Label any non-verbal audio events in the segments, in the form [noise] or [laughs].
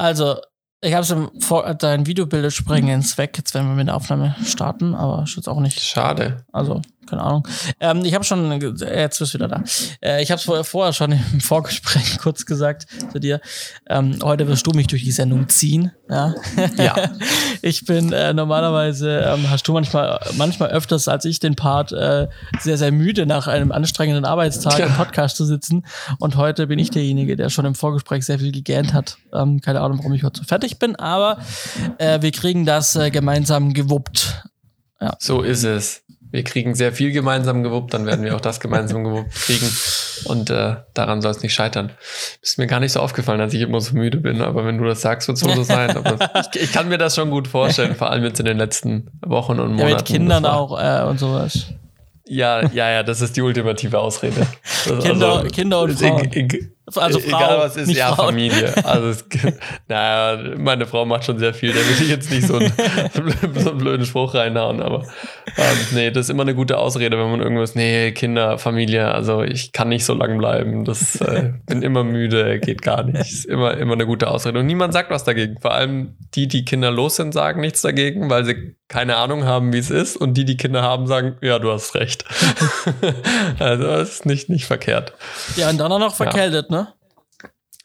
Also, ich habe schon vor, dein Videobild springen ins Weg, jetzt werden wir mit der Aufnahme starten, aber ist jetzt auch nicht. Schade. Also, keine Ahnung. Ähm, ich habe schon, äh, jetzt bist du wieder da. Äh, ich habe es vorher, schon im [laughs] Vorgespräch kurz gesagt zu dir. Ähm, heute wirst du mich durch die Sendung ziehen. Ja. Ja. [laughs] ich bin äh, normalerweise, ähm, hast du manchmal, manchmal öfters als ich den Part, äh, sehr, sehr müde nach einem anstrengenden Arbeitstag Ja. im Podcast zu sitzen. Und heute bin ich derjenige, der schon im Vorgespräch sehr viel gegähnt hat. Ähm, keine Ahnung, warum ich heute so fertig bin, aber äh, wir kriegen das äh, gemeinsam gewuppt. So ist es. Wir kriegen sehr viel gemeinsam gewuppt, dann werden wir auch das gemeinsam gewuppt kriegen. Und äh, daran soll es nicht scheitern. Ist mir gar nicht so aufgefallen, dass ich immer so müde bin, aber wenn du das sagst, wird es wohl so sein. [laughs] Ich, ich kann mir das schon gut vorstellen, vor allem jetzt in den letzten Wochen und Ja, Monaten. mit Kindern auch äh, und sowas. Ja, ja, ja, das ist die ultimative Ausrede. [laughs] Das, Kinder- Kinder und Frauen. Also Frau, egal was ist, ja, Frauen. Familie. Also, es, [laughs] naja, meine Frau macht schon sehr viel. Da will ich jetzt nicht so einen, [laughs] [laughs] so einen blöden Spruch reinhauen, aber ähm, nee, das ist immer eine gute Ausrede, wenn man irgendwas, nee, Kinder, Familie, also ich kann nicht so lang bleiben. Das äh, bin immer müde, geht gar nicht. Ist immer, immer eine gute Ausrede. Und niemand sagt was dagegen. Vor allem die, die Kinder los sind, sagen nichts dagegen, weil sie keine Ahnung haben, wie es ist. Und die, die Kinder haben, sagen, ja, du hast recht. also das ist nicht, nicht verkehrt. Ja, und dann auch noch verkältet, ne?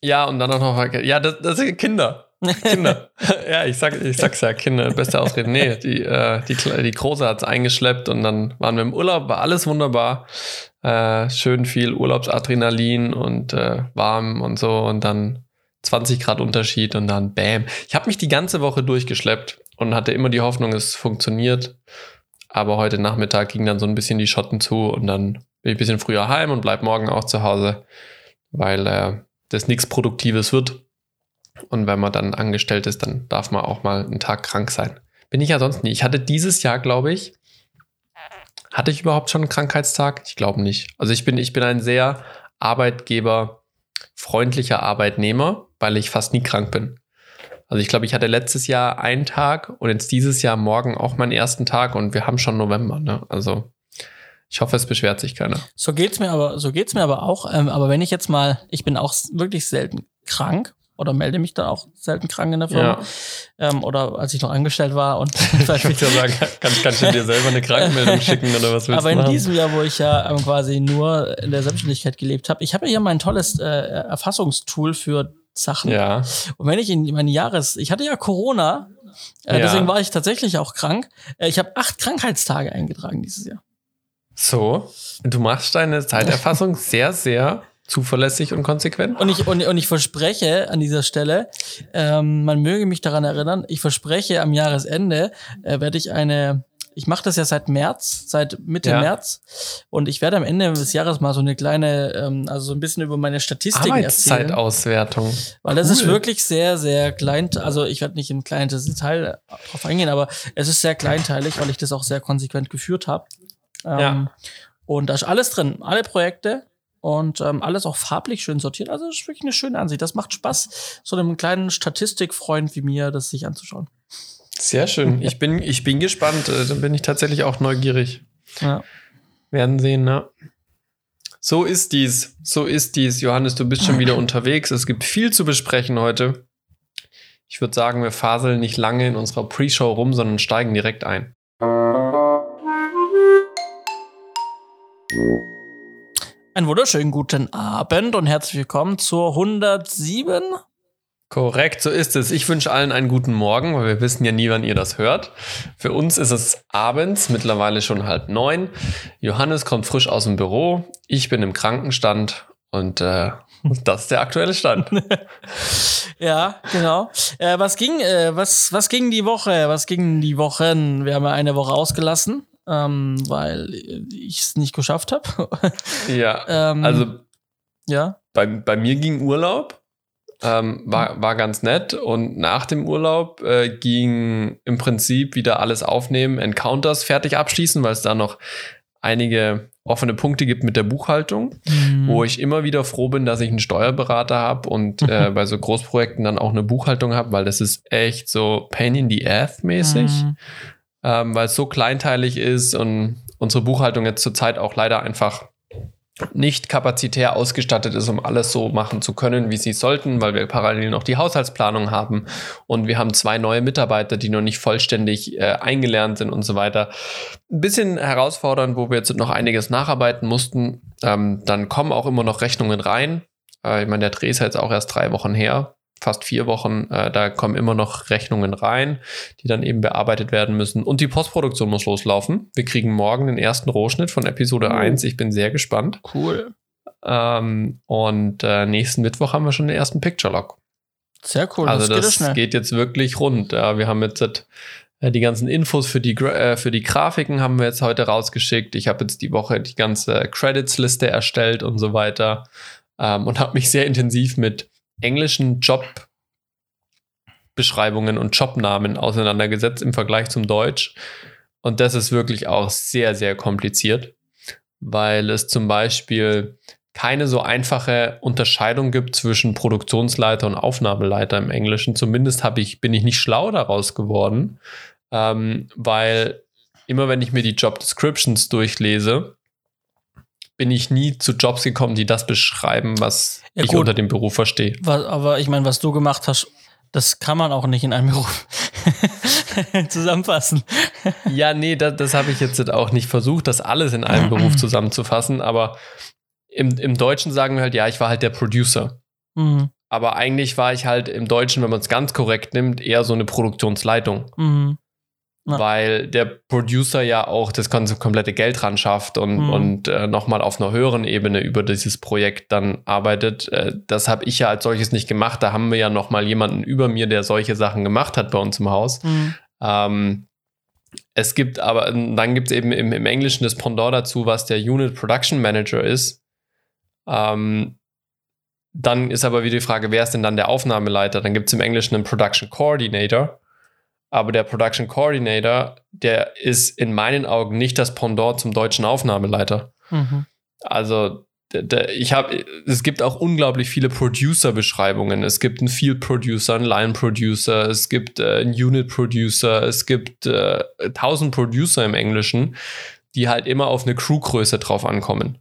Ja, und dann auch noch, ja, das, das sind Kinder. Kinder. [laughs] ja, ich, sag, ich sag's ja, Kinder, beste Ausrede. Nee, die, äh, die, die Große hat's eingeschleppt und dann waren wir im Urlaub, war alles wunderbar. Äh, schön viel Urlaubsadrenalin und äh, warm und so und dann 20 Grad Unterschied und dann bam. Ich habe mich die ganze Woche durchgeschleppt und hatte immer die Hoffnung, es funktioniert. Aber heute Nachmittag ging dann so ein bisschen die Schotten zu und dann bin ich ein bisschen früher heim und bleib morgen auch zu Hause, weil äh, das nichts Produktives wird. Und wenn man dann angestellt ist, dann darf man auch mal einen Tag krank sein. Bin ich ja sonst nie. Ich hatte dieses Jahr, glaube ich, hatte ich überhaupt schon einen Krankheitstag? Ich glaube nicht. Also ich bin, ich bin ein sehr arbeitgeberfreundlicher Arbeitnehmer, weil ich fast nie krank bin. Also ich glaube, ich hatte letztes Jahr einen Tag und jetzt dieses Jahr morgen auch meinen ersten Tag und wir haben schon November. Ne? Also ich hoffe, es beschwert sich keiner. So geht's mir aber, so geht's mir aber auch. Ähm, aber wenn ich jetzt mal, ich bin auch wirklich selten krank oder melde mich dann auch selten krank in der Firma. Ähm, oder als ich noch angestellt war und [laughs] Ich würde ja sagen, kannst, kannst du dir selber eine Krankmeldung [laughs] schicken oder was willst Aber in machen? diesem Jahr, wo ich ja ähm, quasi nur in der Selbstständigkeit gelebt habe, ich habe ja hier mein tolles äh, Erfassungstool für Sachen. ja, Und wenn ich in meine Jahres, ich hatte ja Corona, äh, Ja. deswegen war ich tatsächlich auch krank. Äh, ich habe acht Krankheitstage eingetragen dieses Jahr. So. Du machst deine Zeiterfassung [laughs] sehr, sehr zuverlässig und konsequent. Und ich, und, und ich verspreche an dieser Stelle, ähm, man möge mich daran erinnern, ich verspreche am Jahresende äh, werde ich eine, ich mache das ja seit März, seit Mitte Ja. März und ich werde am Ende des Jahres mal so eine kleine, ähm, also so ein bisschen über meine Statistiken erzählen. Arbeitszeitauswertung. Weil das ist wirklich sehr, sehr klein, also ich werde nicht in kleines Detail drauf eingehen, aber es ist sehr kleinteilig, weil ich das auch sehr konsequent geführt habe. Ähm, Ja. Und da ist alles drin, alle Projekte und ähm, alles auch farblich schön sortiert. Also das ist wirklich eine schöne Ansicht. Das macht Spaß, so einem kleinen Statistikfreund wie mir das sich anzuschauen. Sehr schön. Ich bin, ich bin gespannt. Äh, Dann bin ich tatsächlich auch neugierig. Ja. Werden sehen, ne? So ist dies. So ist dies. Johannes, du bist schon wieder unterwegs. Es gibt viel zu besprechen heute. Ich würde sagen, wir faseln nicht lange in unserer Pre-Show rum, sondern steigen direkt ein. Einen wunderschönen guten Abend und herzlich willkommen zur 107. Korrekt, so ist es. Ich wünsche allen einen guten Morgen, weil wir wissen ja nie, wann ihr das hört. Für uns ist es abends, mittlerweile schon halb neun. Johannes kommt frisch aus dem Büro. Ich bin im Krankenstand und äh, [laughs] das ist der aktuelle Stand. [laughs] Ja, genau. Äh, was ging, äh, was, was ging die Woche? Was ging die Wochen? Wir haben ja eine Woche ausgelassen, ähm, weil ich es nicht geschafft habe. [laughs] ja, ähm, also ja. bei, bei mir ging Urlaub. Ähm, war, war ganz nett und nach dem Urlaub äh, ging im Prinzip wieder alles aufnehmen, Encounters fertig abschließen, weil es da noch einige offene Punkte gibt mit der Buchhaltung. Mhm. wo ich immer wieder froh bin, dass ich einen Steuerberater habe und [laughs] äh, bei so Großprojekten dann auch eine Buchhaltung habe, weil das ist echt so Pain in the Ass mäßig, Mhm. Ähm, weil es so kleinteilig ist und unsere Buchhaltung jetzt zurzeit auch leider einfach nicht kapazitär ausgestattet ist, um alles so machen zu können, wie sie sollten, weil wir parallel noch die Haushaltsplanung haben und wir haben zwei neue Mitarbeiter, die noch nicht vollständig äh, eingelernt sind und so weiter. Ein bisschen herausfordernd, wo wir jetzt noch einiges nacharbeiten mussten. Ähm, dann kommen auch immer noch Rechnungen rein. Äh, ich meine, der Dreh ist jetzt auch erst drei Wochen her fast vier Wochen. Äh, da kommen immer noch Rechnungen rein, die dann eben bearbeitet werden müssen. Und die Postproduktion muss loslaufen. Wir kriegen morgen den ersten Rohschnitt von Episode oh. 1. Ich bin sehr gespannt. Cool. Ähm, und äh, nächsten Mittwoch haben wir schon den ersten Picture Log. Sehr cool. Also das, das geht, jetzt wirklich rund. Ja, wir haben jetzt äh, die ganzen Infos für die, äh, für die Grafiken haben wir jetzt heute rausgeschickt. Ich habe jetzt die Woche die ganze Credits-Liste erstellt und so weiter ähm, und [laughs] habe mich sehr intensiv mit englischen Jobbeschreibungen und Jobnamen auseinandergesetzt im Vergleich zum Deutsch. Und das ist wirklich auch sehr, sehr kompliziert, weil es zum Beispiel keine so einfache Unterscheidung gibt zwischen Produktionsleiter und Aufnahmeleiter im Englischen. Zumindest ich, bin ich nicht schlau daraus geworden, ähm, weil immer wenn ich mir die Job Descriptions durchlese, bin ich nie zu Jobs gekommen, die das beschreiben, was ja, ich unter dem Beruf verstehe. Aber ich meine, was du gemacht hast, das kann man auch nicht in einem Beruf [laughs] zusammenfassen. ja, nee, das, das habe ich jetzt auch nicht versucht, das alles in einem Beruf zusammenzufassen, aber im, im Deutschen sagen wir halt, ja, ich war halt der Producer. Mhm. Aber eigentlich war ich halt im Deutschen, wenn man es ganz korrekt nimmt, eher so eine Produktionsleitung. Mhm. Ja. Weil der Producer ja auch das ganze komplette Geld ran schafft und, mhm. und äh, nochmal auf einer höheren Ebene über dieses Projekt dann arbeitet. Äh, das habe ich ja als solches nicht gemacht. Da haben wir ja nochmal jemanden über mir, der solche Sachen gemacht hat bei uns im Haus. Mhm. Ähm, es gibt aber, dann gibt es eben im, im, Englischen das Pendant dazu, was der Unit Production Manager ist. Ähm, dann ist aber wieder die Frage, wer ist denn dann der Aufnahmeleiter? Dann gibt es im Englischen einen Production Coordinator aber der Production Coordinator, der ist in meinen Augen nicht das Pendant zum deutschen Aufnahmeleiter. Mhm. Also ich habe, es gibt auch unglaublich viele Producer-Beschreibungen. Es gibt einen Field Producer, einen Line Producer, es gibt äh, einen Unit Producer, es gibt äh, tausend Producer im Englischen, die halt immer auf eine Crewgröße drauf ankommen.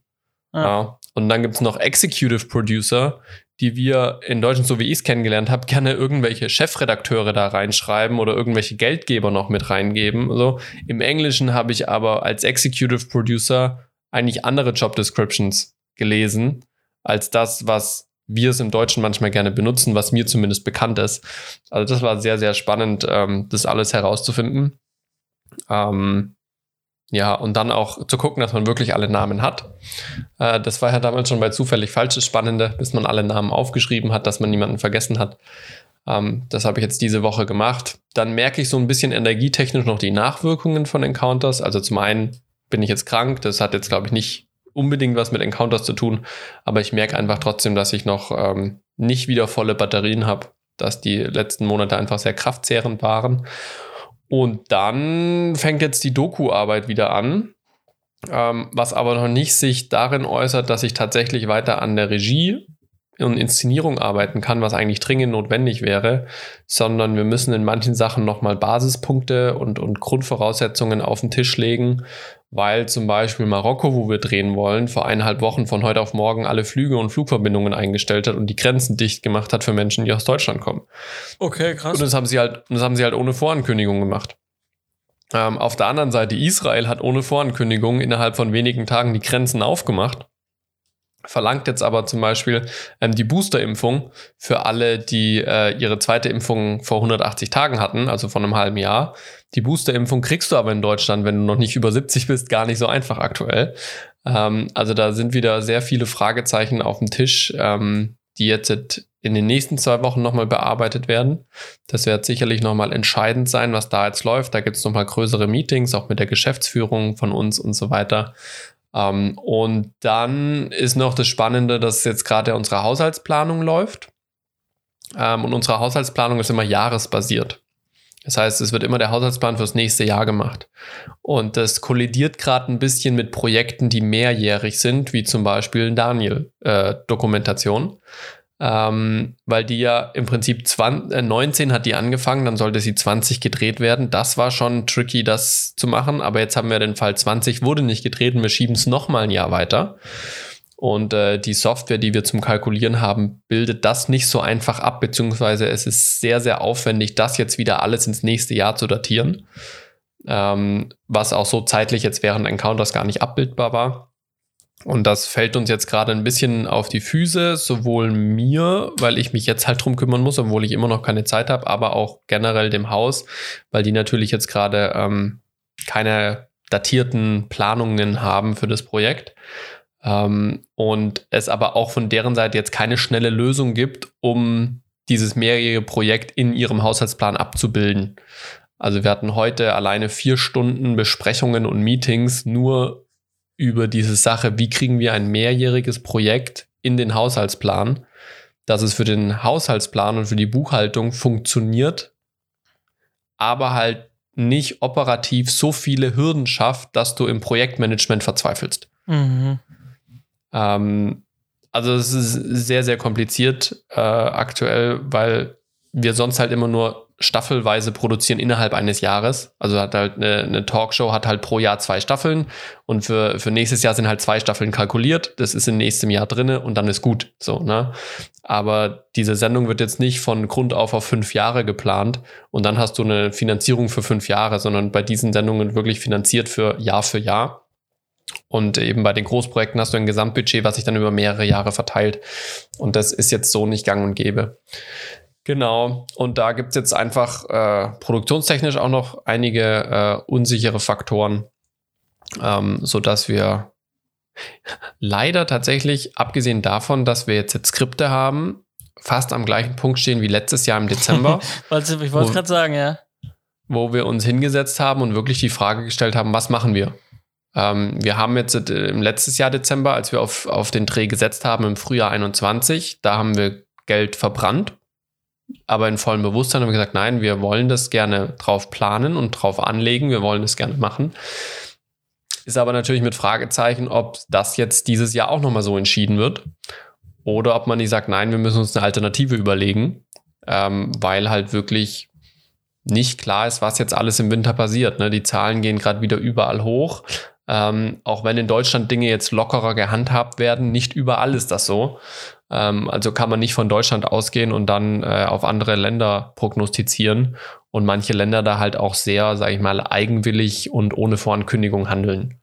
Ah. Ja. Und dann gibt es noch Executive Producer, die wir in Deutschland, so wie ich es kennengelernt habe, gerne irgendwelche Chefredakteure da reinschreiben oder irgendwelche Geldgeber noch mit reingeben. Also Im Englischen habe ich aber als Executive Producer eigentlich andere Job Descriptions gelesen, als das, was wir es im Deutschen manchmal gerne benutzen, was mir zumindest bekannt ist. Also das war sehr, sehr spannend, ähm, das alles herauszufinden. Ähm, ja, und dann auch zu gucken, dass man wirklich alle Namen hat. Äh, das war ja damals schon bei zufällig falsch das Spannende, bis man alle Namen aufgeschrieben hat, dass man niemanden vergessen hat. Ähm, das habe ich jetzt diese Woche gemacht. Dann merke ich so ein bisschen energietechnisch noch die Nachwirkungen von Encounters. Also zum einen bin ich jetzt krank, das hat jetzt, glaube ich, nicht unbedingt was mit Encounters zu tun, aber ich merke einfach trotzdem, dass ich noch ähm, nicht wieder volle Batterien habe, dass die letzten Monate einfach sehr kraftzehrend waren. Und dann fängt jetzt die Doku-Arbeit wieder an, ähm, was aber noch nicht sich darin äußert, dass ich tatsächlich weiter an der Regie und Inszenierung arbeiten kann, was eigentlich dringend notwendig wäre, sondern wir müssen in manchen Sachen nochmal Basispunkte und, und Grundvoraussetzungen auf den Tisch legen weil zum Beispiel Marokko, wo wir drehen wollen, vor eineinhalb Wochen von heute auf morgen alle Flüge und Flugverbindungen eingestellt hat und die Grenzen dicht gemacht hat für Menschen, die aus Deutschland kommen. Okay, krass. Und das haben sie halt, das haben sie halt ohne Vorankündigung gemacht. Ähm, auf der anderen Seite, Israel hat ohne Vorankündigung innerhalb von wenigen Tagen die Grenzen aufgemacht verlangt jetzt aber zum Beispiel ähm, die Boosterimpfung für alle, die äh, ihre zweite Impfung vor 180 Tagen hatten, also von einem halben Jahr. Die Boosterimpfung kriegst du aber in Deutschland, wenn du noch nicht über 70 bist, gar nicht so einfach aktuell. Ähm, also da sind wieder sehr viele Fragezeichen auf dem Tisch, ähm, die jetzt in den nächsten zwei Wochen nochmal bearbeitet werden. Das wird sicherlich nochmal entscheidend sein, was da jetzt läuft. Da gibt es nochmal größere Meetings, auch mit der Geschäftsführung von uns und so weiter. Ähm, und dann ist noch das Spannende, dass jetzt gerade unsere Haushaltsplanung läuft. Ähm, und unsere Haushaltsplanung ist immer jahresbasiert. Das heißt, es wird immer der Haushaltsplan fürs nächste Jahr gemacht. Und das kollidiert gerade ein bisschen mit Projekten, die mehrjährig sind, wie zum Beispiel Daniel-Dokumentation. Äh, ähm, weil die ja im Prinzip 20, äh, 19 hat die angefangen, dann sollte sie 20 gedreht werden. Das war schon tricky, das zu machen, aber jetzt haben wir den Fall 20 wurde nicht gedreht und wir schieben es nochmal ein Jahr weiter. Und äh, die Software, die wir zum Kalkulieren haben, bildet das nicht so einfach ab, beziehungsweise es ist sehr, sehr aufwendig, das jetzt wieder alles ins nächste Jahr zu datieren. Ähm, was auch so zeitlich jetzt während Encounters gar nicht abbildbar war. Und das fällt uns jetzt gerade ein bisschen auf die Füße, sowohl mir, weil ich mich jetzt halt drum kümmern muss, obwohl ich immer noch keine Zeit habe, aber auch generell dem Haus, weil die natürlich jetzt gerade ähm, keine datierten Planungen haben für das Projekt. Ähm, und es aber auch von deren Seite jetzt keine schnelle Lösung gibt, um dieses mehrjährige Projekt in ihrem Haushaltsplan abzubilden. Also wir hatten heute alleine vier Stunden Besprechungen und Meetings nur über diese Sache, wie kriegen wir ein mehrjähriges Projekt in den Haushaltsplan, dass es für den Haushaltsplan und für die Buchhaltung funktioniert, aber halt nicht operativ so viele Hürden schafft, dass du im Projektmanagement verzweifelst. Mhm. Ähm, also es ist sehr, sehr kompliziert äh, aktuell, weil wir sonst halt immer nur staffelweise produzieren innerhalb eines Jahres. Also hat halt eine, eine, Talkshow hat halt pro Jahr zwei Staffeln und für, für nächstes Jahr sind halt zwei Staffeln kalkuliert. Das ist im nächsten Jahr drinne und dann ist gut. So, ne? Aber diese Sendung wird jetzt nicht von Grund auf auf fünf Jahre geplant und dann hast du eine Finanzierung für fünf Jahre, sondern bei diesen Sendungen wirklich finanziert für Jahr für Jahr. Und eben bei den Großprojekten hast du ein Gesamtbudget, was sich dann über mehrere Jahre verteilt. Und das ist jetzt so nicht gang und gäbe. Genau. Und da gibt es jetzt einfach äh, produktionstechnisch auch noch einige äh, unsichere Faktoren, ähm, sodass wir leider tatsächlich, abgesehen davon, dass wir jetzt, jetzt Skripte haben, fast am gleichen Punkt stehen wie letztes Jahr im Dezember. [laughs] ich wollte gerade sagen, ja. Wo wir uns hingesetzt haben und wirklich die Frage gestellt haben, was machen wir? Ähm, wir haben jetzt äh, im letztes Jahr Dezember, als wir auf, auf den Dreh gesetzt haben, im Frühjahr 21, da haben wir Geld verbrannt aber in vollem Bewusstsein haben wir gesagt, nein, wir wollen das gerne drauf planen und drauf anlegen, wir wollen das gerne machen. Ist aber natürlich mit Fragezeichen, ob das jetzt dieses Jahr auch nochmal so entschieden wird oder ob man nicht sagt, nein, wir müssen uns eine Alternative überlegen, ähm, weil halt wirklich nicht klar ist, was jetzt alles im Winter passiert. Ne? Die Zahlen gehen gerade wieder überall hoch. Ähm, auch wenn in Deutschland Dinge jetzt lockerer gehandhabt werden, nicht überall ist das so. Ähm, also kann man nicht von Deutschland ausgehen und dann äh, auf andere Länder prognostizieren und manche Länder da halt auch sehr, sage ich mal, eigenwillig und ohne Vorankündigung handeln.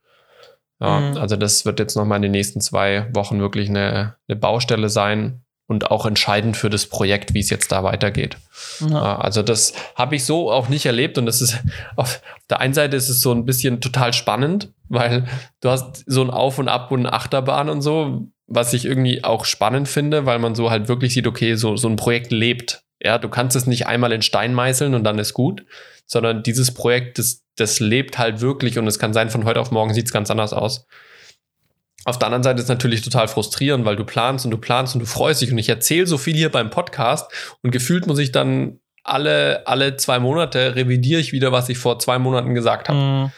Ja, mhm. also das wird jetzt nochmal in den nächsten zwei Wochen wirklich eine, eine Baustelle sein und auch entscheidend für das Projekt, wie es jetzt da weitergeht. Ja. Also das habe ich so auch nicht erlebt und das ist [laughs] auf der einen Seite ist es so ein bisschen total spannend, weil du hast so ein Auf und Ab und eine Achterbahn und so, was ich irgendwie auch spannend finde, weil man so halt wirklich sieht, okay, so, so ein Projekt lebt. Ja, du kannst es nicht einmal in Stein meißeln und dann ist gut, sondern dieses Projekt, das, das lebt halt wirklich und es kann sein, von heute auf morgen sieht es ganz anders aus. Auf der anderen Seite ist es natürlich total frustrierend, weil du planst und du planst und du freust dich und ich erzähle so viel hier beim Podcast und gefühlt muss ich dann alle, alle zwei Monate revidiere ich wieder, was ich vor zwei Monaten gesagt habe. Mhm.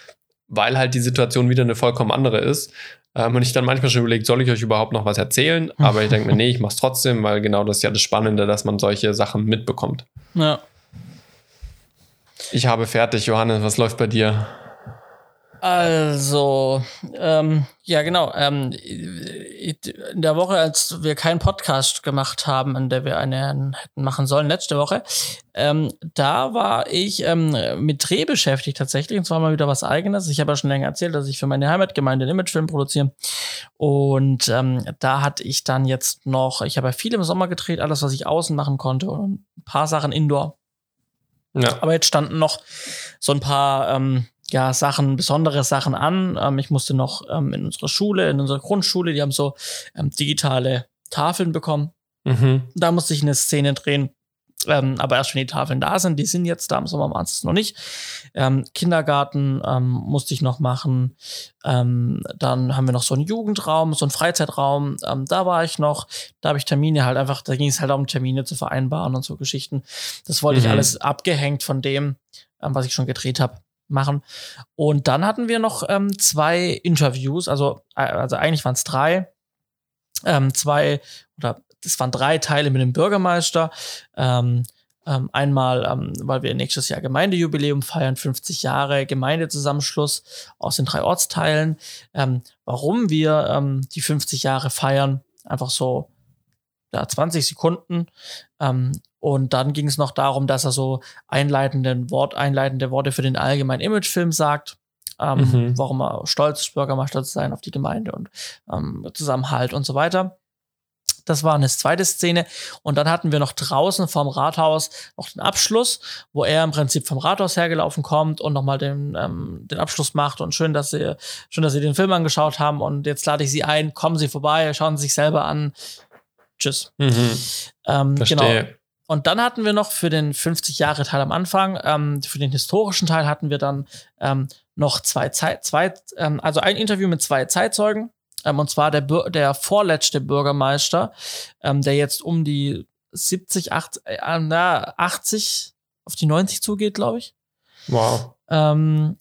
Weil halt die Situation wieder eine vollkommen andere ist. Ähm, und ich dann manchmal schon überlegt, soll ich euch überhaupt noch was erzählen? [laughs] Aber ich denke mir, nee, ich mach's trotzdem, weil genau das ist ja das Spannende, dass man solche Sachen mitbekommt. Ja. Ich habe fertig, Johannes, was läuft bei dir? Also, ähm, ja, genau. Ähm, in der Woche, als wir keinen Podcast gemacht haben, in der wir einen hätten machen sollen, letzte Woche, ähm, da war ich ähm, mit Dreh beschäftigt tatsächlich. Und zwar mal wieder was Eigenes. Ich habe ja schon länger erzählt, dass ich für meine Heimatgemeinde einen Imagefilm produziere. Und ähm, da hatte ich dann jetzt noch, ich habe ja viel im Sommer gedreht, alles, was ich außen machen konnte und ein paar Sachen indoor. Ja. Aber jetzt standen noch so ein paar ähm, ja, Sachen, besondere Sachen an. Ähm, ich musste noch ähm, in unserer Schule, in unserer Grundschule, die haben so ähm, digitale Tafeln bekommen. Mhm. Da musste ich eine Szene drehen. Ähm, aber erst wenn die Tafeln da sind, die sind jetzt da, im Sommer waren es noch nicht. Ähm, Kindergarten ähm, musste ich noch machen. Dann haben wir noch so einen Jugendraum, so einen Freizeitraum. Da war ich noch. Da habe ich Termine halt einfach, da ging es halt um Termine zu vereinbaren und so Geschichten. Das wollte mhm. ich alles abgehängt von dem, was ich schon gedreht habe machen. Und dann hatten wir noch ähm, zwei Interviews, also, äh, also eigentlich waren es drei. Ähm, zwei oder es waren drei Teile mit dem Bürgermeister, ähm, Ähm, einmal, ähm, weil wir nächstes Jahr Gemeindejubiläum feiern, 50 Jahre Gemeindezusammenschluss aus den drei Ortsteilen. Ähm, warum wir ähm, die 50 Jahre feiern, einfach so ja, 20 Sekunden. Ähm, und dann ging es noch darum, dass er so einleitenden Wort, einleitende Worte für den allgemeinen Imagefilm sagt. Ähm, mhm. Warum er stolz ist, Bürgermeister zu sein auf die Gemeinde und ähm, Zusammenhalt und so weiter. Das war eine zweite Szene. Und dann hatten wir noch draußen vom Rathaus noch den Abschluss, wo er im Prinzip vom Rathaus hergelaufen kommt und nochmal den, ähm, den Abschluss macht. Und schön, dass Sie, schön, dass Sie den Film angeschaut haben. Und jetzt lade ich Sie ein, kommen Sie vorbei, schauen Sie sich selber an. Tschüss. Mhm. Ähm, Verstehe. Genau. Und dann hatten wir noch für den 50 Jahre Teil am Anfang, ähm, für den historischen Teil hatten wir dann ähm, noch zwei Zeit, zwei, ähm, also ein Interview mit zwei Zeitzeugen ähm, und zwar der, der vorletzte Bürgermeister, ähm, der jetzt um die 70, 80, äh, na, 80 auf die 90 zugeht, glaube ich. Wow. Ähm,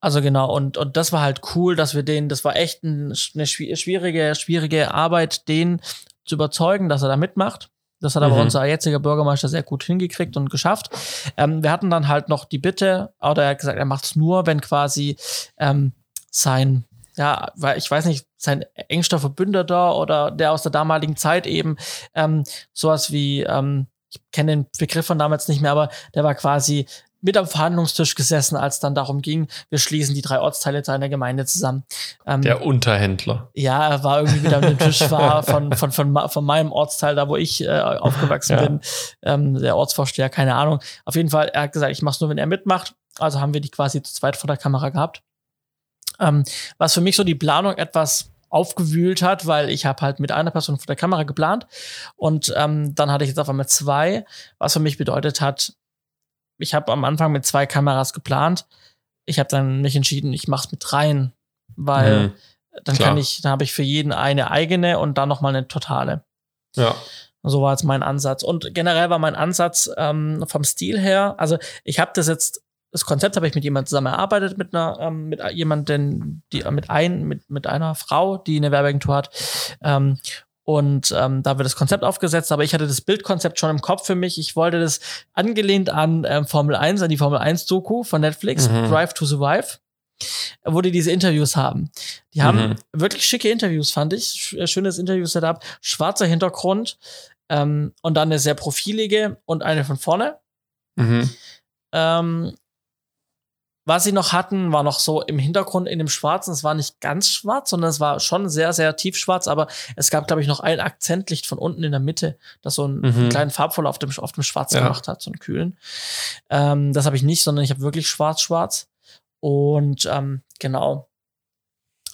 also genau, und, und das war halt cool, dass wir den, das war echt ein, eine schwierige, schwierige Arbeit, den zu überzeugen, dass er da mitmacht. Das hat aber mhm. unser jetziger Bürgermeister sehr gut hingekriegt und geschafft. Ähm, wir hatten dann halt noch die Bitte, oder er hat gesagt, er macht es nur, wenn quasi ähm, sein ja, weil ich weiß nicht, sein engster Verbündeter oder der aus der damaligen Zeit eben ähm, sowas wie, ähm, ich kenne den Begriff von damals nicht mehr, aber der war quasi mit am Verhandlungstisch gesessen, als dann darum ging, wir schließen die drei Ortsteile seiner Gemeinde zusammen. Ähm, der Unterhändler. Ja, er war irgendwie wieder an dem Tisch [laughs] war von, von, von, von meinem Ortsteil, da wo ich äh, aufgewachsen ja. bin, ähm, der Ortsvorsteher, keine Ahnung. Auf jeden Fall, er hat gesagt, ich mach's nur, wenn er mitmacht. Also haben wir die quasi zu zweit vor der Kamera gehabt. Ähm, was für mich so die Planung etwas aufgewühlt hat, weil ich habe halt mit einer Person vor der Kamera geplant und ähm, dann hatte ich jetzt auf einmal zwei, was für mich bedeutet hat, ich habe am Anfang mit zwei Kameras geplant. Ich habe dann mich entschieden, ich mache es mit dreien, weil mhm, dann klar. kann ich, dann habe ich für jeden eine eigene und dann noch mal eine totale. Ja. So war jetzt mein Ansatz. Und generell war mein Ansatz ähm, vom Stil her, also ich habe das jetzt das Konzept habe ich mit jemandem zusammen erarbeitet, mit einer, ähm, mit jemandem, die, mit ein, mit, mit einer Frau, die eine Werbeagentur hat. Ähm, und ähm, da wird das Konzept aufgesetzt, aber ich hatte das Bildkonzept schon im Kopf für mich. Ich wollte das angelehnt an ähm, Formel 1, an die Formel 1 Doku von Netflix, mhm. Drive to Survive, wo die diese Interviews haben. Die haben mhm. wirklich schicke Interviews, fand ich. Äh, schönes Interview-Setup, schwarzer Hintergrund ähm, und dann eine sehr profilige und eine von vorne. Mhm. Ähm, was sie noch hatten, war noch so im Hintergrund in dem Schwarzen. Es war nicht ganz schwarz, sondern es war schon sehr, sehr tiefschwarz. Aber es gab, glaube ich, noch ein Akzentlicht von unten in der Mitte, das so einen, mhm. einen kleinen Farbvoll auf dem, auf dem Schwarz ja. gemacht hat, so einen kühlen. Ähm, das habe ich nicht, sondern ich habe wirklich schwarz-schwarz. Und ähm, genau.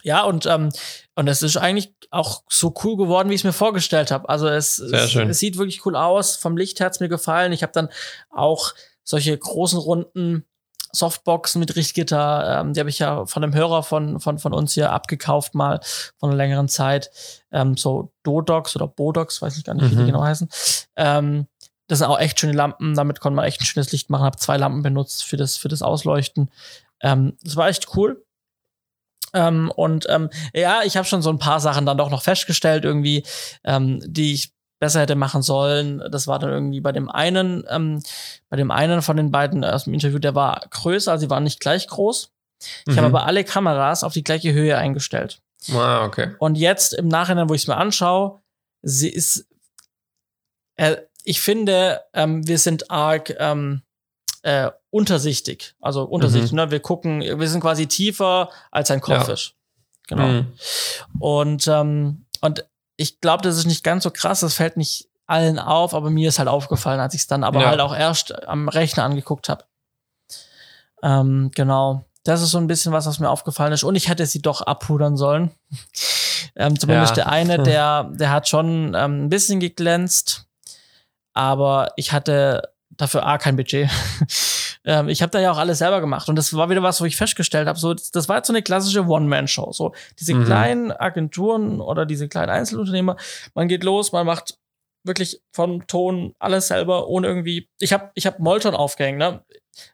Ja, und, ähm, und es ist eigentlich auch so cool geworden, wie ich es mir vorgestellt habe. Also es, es, es, sieht wirklich cool aus. Vom Licht hat es mir gefallen. Ich habe dann auch solche großen Runden Softboxen mit Richtgitter. Ähm, die habe ich ja von einem Hörer von, von, von uns hier abgekauft, mal von einer längeren Zeit. Ähm, so Dodox oder Bodox, weiß ich gar nicht, mhm. wie die mhm. genau heißen. Ähm, das sind auch echt schöne Lampen. Damit konnte man echt ein schönes Licht machen. Habe zwei Lampen benutzt für das, für das Ausleuchten. Ähm, das war echt cool. Ähm, und ähm, ja, ich habe schon so ein paar Sachen dann doch noch festgestellt, irgendwie, ähm, die ich besser hätte machen sollen. Das war dann irgendwie bei dem einen, ähm, bei dem einen von den beiden aus dem Interview, der war größer, also sie waren nicht gleich groß. Ich mhm. habe aber alle Kameras auf die gleiche Höhe eingestellt. Ah, okay. Und jetzt im Nachhinein, wo ich es mir anschaue, sie ist, äh, ich finde, ähm, wir sind arg ähm, äh, untersichtig. Also untersichtig, mhm. ne? Wir gucken, wir sind quasi tiefer als ein Kopffisch. Ja. Genau. Mhm. Und, ähm, und ich glaube, das ist nicht ganz so krass, das fällt nicht allen auf, aber mir ist halt aufgefallen, als ich es dann aber ja. halt auch erst am Rechner angeguckt habe. Ähm, genau. Das ist so ein bisschen was, was mir aufgefallen ist. Und ich hätte sie doch abpudern sollen. [laughs] ähm, zumindest ja. der eine, [laughs] der, der hat schon ähm, ein bisschen geglänzt. Aber ich hatte dafür A kein Budget. [laughs] ähm, ich habe da ja auch alles selber gemacht und das war wieder was, wo ich festgestellt habe, so das, war jetzt so eine klassische One-Man-Show. So diese mhm. kleinen Agenturen oder diese kleinen Einzelunternehmer, man geht los, man macht wirklich von Ton alles selber, ohne irgendwie. Ich habe ich hab Molton aufgehängt, ne?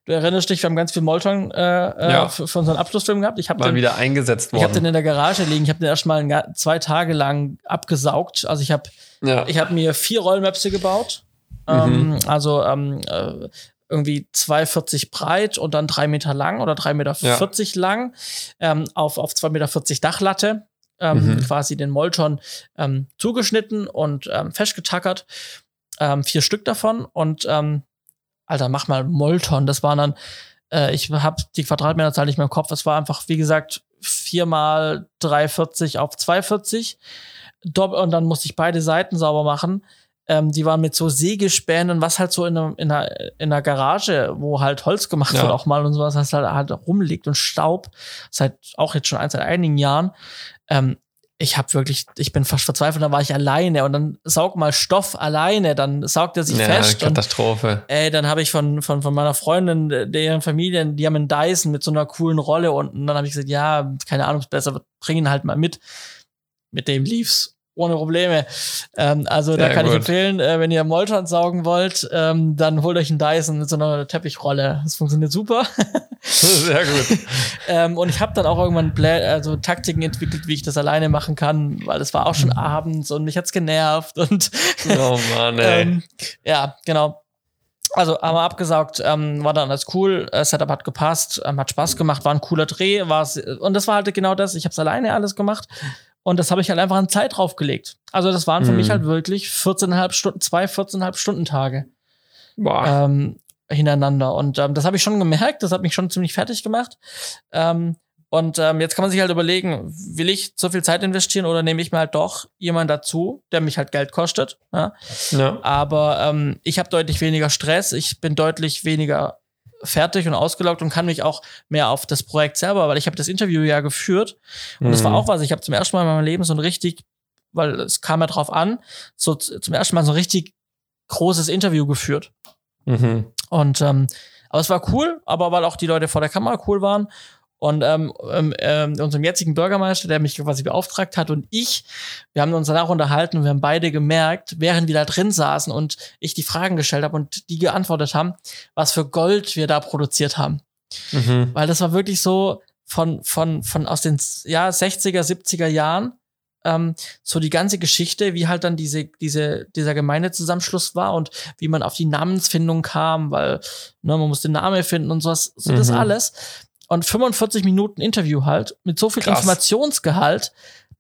Du erinnerst dich, wir haben ganz viel Molton äh, äh ja. für, für, unseren Abschlussfilm gehabt. Ich habe den wieder eingesetzt worden. Ich habe den in der Garage liegen. Ich habe den erstmal zwei Tage lang abgesaugt. Also ich habe ja. ich habe mir vier Rollmöpse gebaut Ähm, mhm. Also ähm, äh, irgendwie 2,40 breit und dann drei Meter lang oder drei Meter ja. lang ähm, auf, auf 2,40 Meter Dachlatte. Ähm, mhm. quasi den Molton ähm, zugeschnitten und ähm, festgetackert. Ähm, vier Stück davon und ähm, Alter, mach mal Molton. Das waren dann, äh, ich habe die Quadratmeterzahl nicht mehr im Kopf. Es war einfach, wie gesagt, viermal 340 auf 240. Und dann musste ich beide Seiten sauber machen. Ähm, die waren mit so Sägespänen, was halt so in einer, in einer, in einer Garage, wo halt Holz gemacht ja. wird, auch mal und sowas, das halt, halt rumliegt und Staub. Seit auch jetzt schon seit einigen Jahren. Ähm, ich habe wirklich, ich bin fast verzweifelt, da war ich alleine und dann saug mal Stoff alleine, dann saugt er sich ja, fest. Katastrophe. Und, ey, dann habe ich von, von, von meiner Freundin, deren Familie, die haben einen Dyson mit so einer coolen Rolle unten. Und dann habe ich gesagt, ja, keine Ahnung, besser bring ihn halt mal mit. Mit dem lief's ohne Probleme. Ähm, also Sehr da kann gut. ich empfehlen, äh, wenn ihr Molton saugen wollt, ähm, dann holt euch einen Dyson mit so einer Teppichrolle. Das funktioniert super. [laughs] Sehr gut. [laughs] ähm, und ich habe dann auch irgendwann Plä also Taktiken entwickelt, wie ich das alleine machen kann, weil es war auch schon mhm. abends und mich hat's genervt und oh Mann, ey. [laughs] ähm, ja, genau. Also haben wir abgesaugt, ähm, war dann alles cool, äh, Setup hat gepasst, ähm, hat Spaß gemacht, war ein cooler Dreh, war's, und das war halt genau das, ich habe es alleine alles gemacht und das habe ich halt einfach an Zeit draufgelegt. Also das waren für mhm. mich halt wirklich 14,5 Stunden, zwei 14,5 Stunden Tage. Boah. Ähm, hintereinander. Und ähm, das habe ich schon gemerkt, das hat mich schon ziemlich fertig gemacht. Ähm, und ähm, jetzt kann man sich halt überlegen, will ich so viel Zeit investieren oder nehme ich mir halt doch jemanden dazu, der mich halt Geld kostet. Ja? ja. Aber ähm, ich habe deutlich weniger Stress, ich bin deutlich weniger fertig und ausgelaugt und kann mich auch mehr auf das Projekt selber, weil ich habe das Interview ja geführt und mhm. das war auch was. Ich habe zum ersten Mal in meinem Leben so ein richtig, weil es kam ja drauf an, so zum ersten Mal so ein richtig großes Interview geführt. Mhm. Und ähm, aber es war cool, aber weil auch die Leute vor der Kamera cool waren und ähm, ähm, ähm, unserem jetzigen Bürgermeister, der mich quasi beauftragt hat und ich, wir haben uns danach unterhalten und wir haben beide gemerkt, während wir da drin saßen und ich die Fragen gestellt habe und die geantwortet haben, was für Gold wir da produziert haben. Mhm. Weil das war wirklich so von, von, von aus den ja, 60er, 70er Jahren, ähm, so die ganze Geschichte, wie halt dann diese, diese, dieser Gemeindezusammenschluss war und wie man auf die Namensfindung kam, weil ne, man muss den Namen finden und sowas, so mhm. das alles und 45 Minuten Interview halt mit so viel Krass. Informationsgehalt,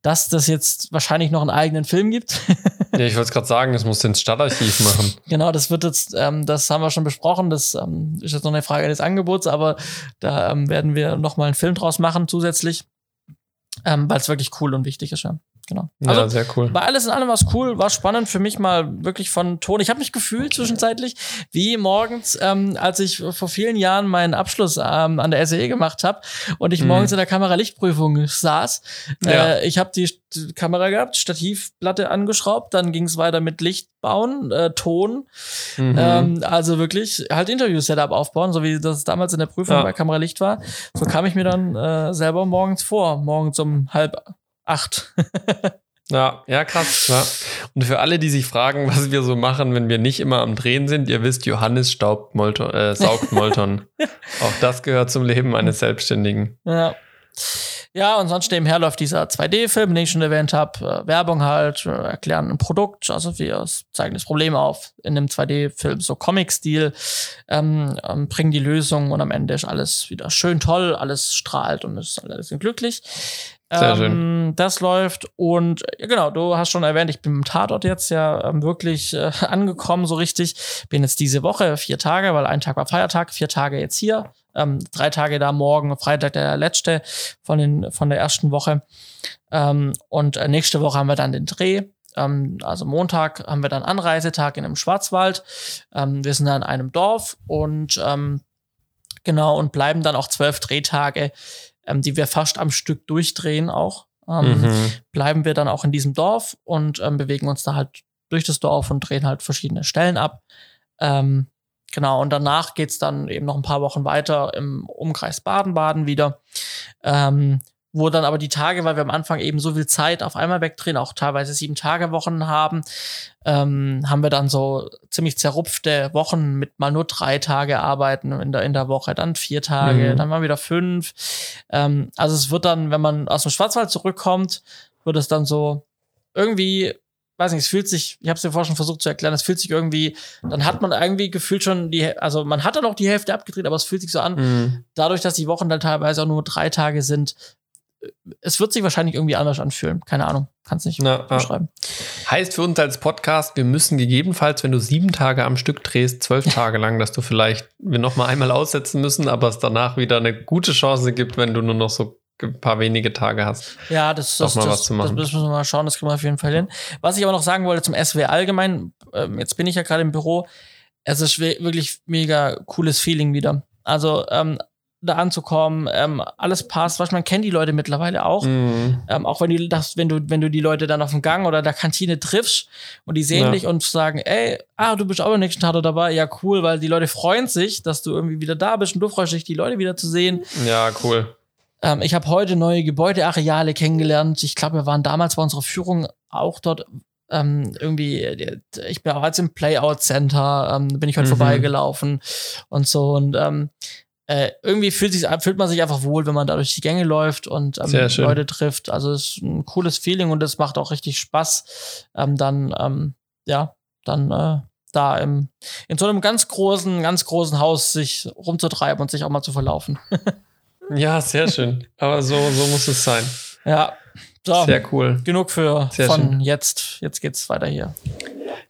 dass das jetzt wahrscheinlich noch einen eigenen Film gibt. [laughs] ja, ich wollte gerade sagen, das muss ins Stadtarchiv machen. Genau, das wird jetzt, ähm, das haben wir schon besprochen, das ähm, ist jetzt noch eine Frage des Angebots, aber da ähm, werden wir noch mal einen Film draus machen zusätzlich, ähm, weil es wirklich cool und wichtig ist. Ja genau. Also, ja, sehr cool. Bei alles in allem war es cool, war spannend für mich mal wirklich von Ton. Ich habe mich gefühlt zwischenzeitlich wie morgens, ähm, als ich vor vielen Jahren meinen Abschluss ähm, an der SEE gemacht habe und ich mhm. morgens in der Kamera-Lichtprüfung saß. Ja. Äh, ich habe die Kamera gehabt, Stativplatte angeschraubt, dann ging es weiter mit Licht bauen, äh, Ton. Mhm. Ähm, also wirklich halt Interview-Setup aufbauen, so wie das damals in der Prüfung ja. bei Kamera Licht war. So kam ich mir dann äh, selber morgens vor, morgens um halb acht. Ja, ja, krass. Ja. Und für alle, die sich fragen, was wir so machen, wenn wir nicht immer am Drehen sind, ihr wisst, Johannes staubt Molton, äh, saugt Molton. [laughs] Auch das gehört zum Leben eines Selbstständigen. Ja. Ja, und sonst nebenher läuft dieser 2D-Film, den ich schon erwähnt habe. Äh, Werbung halt, äh, erklären ein Produkt. Also wir zeigen das Problem auf in dem 2D-Film, so Comic-Stil, ähm, ähm, bringen die Lösung und am Ende ist alles wieder schön toll, alles strahlt und ist alles glücklich. Sehr ähm, schön. Das läuft und genau, du hast schon erwähnt, ich bin im Tatort jetzt ja ähm, wirklich äh, [laughs] angekommen, so richtig. Bin jetzt diese Woche vier Tage, weil ein Tag war Feiertag, vier Tage jetzt hier, ähm, drei Tage da morgen, Freitag der letzte von, den, von der ersten Woche. Ähm, und äh, nächste Woche haben wir dann den Dreh. Ähm, also Montag haben wir dann Anreisetag in einem Schwarzwald. Ähm, wir sind dann in einem Dorf und genau und bleiben dann auch zwölf Drehtage ähm, die wir fast am Stück durchdrehen auch, ähm, mhm. bleiben wir dann auch in diesem Dorf und ähm, bewegen uns da halt durch das Dorf und drehen halt verschiedene Stellen ab. Ähm, genau, und danach geht's dann eben noch ein paar Wochen weiter im Umkreis Baden-Baden wieder. Ähm, wo dann aber die Tage, weil wir am Anfang eben so viel Zeit auf einmal wegdrehen, auch teilweise sieben Tage Wochen haben, ähm, haben wir dann so ziemlich zerrupfte Wochen mit mal nur drei Tage arbeiten in der, in der Woche, dann vier Tage, mhm. dann mal wieder fünf. Ähm, also es wird dann, wenn man aus dem Schwarzwald zurückkommt, wird es dann so irgendwie weiß nicht, es fühlt sich, ich habe es dir vorher schon versucht zu erklären, es fühlt sich irgendwie, dann hat man irgendwie gefühlt schon die, also man hat dann auch die Hälfte abgedreht, aber es fühlt sich so an, Mhm. dadurch, dass die Wochen dann teilweise auch nur drei Tage sind, es wird sich wahrscheinlich irgendwie anders anfühlen. Keine Ahnung, kann es nicht Na, beschreiben. Heißt für uns als Podcast, wir müssen gegebenenfalls, wenn du sieben Tage am Stück drehst, zwölf [laughs] Tage lang, dass du vielleicht wir noch mal einmal aussetzen müssen, aber es danach wieder eine gute Chance gibt, wenn du nur noch so ein paar wenige Tage hast. Ja, das, das, mal das, was zu das müssen wir mal schauen, das kriegen wir auf jeden Fall hin. Was ich aber noch sagen wollte zum SW allgemein, ähm, jetzt bin ich ja gerade im Büro, es ist wir- wirklich mega cooles Feeling wieder. Also ähm, da anzukommen, ähm, alles passt, was man kennt die Leute mittlerweile auch. Mhm. Ähm, auch wenn du das, wenn du, wenn du die Leute dann auf dem Gang oder der Kantine triffst und die sehen Ja. dich und sagen, ey, ah, du bist auch beim nächsten Tag dabei, ja cool, weil die Leute freuen sich, dass du irgendwie wieder da bist und du freust dich, die Leute wieder zu sehen. Ja, cool. Ähm, ich habe heute neue Gebäudeareale kennengelernt. Ich glaube, wir waren damals bei unserer Führung auch dort. Ähm, irgendwie, äh, ich bin auch jetzt im Playout Center, ähm, bin ich heute Mhm. vorbeigelaufen und so. Und ähm, äh, irgendwie fühlt, sich, fühlt man sich einfach wohl, wenn man da durch die Gänge läuft und ähm. Leute trifft. Also es ist ein cooles Feeling und es macht auch richtig Spaß, ähm, dann, ähm, ja, dann äh, da im, in so einem ganz großen, ganz großen Haus sich rumzutreiben und sich auch mal zu verlaufen. [laughs] Ja, sehr schön. Aber so, so muss es sein. Ja. So. Sehr cool. Genug für Sehr von schön. jetzt. Jetzt geht's weiter hier.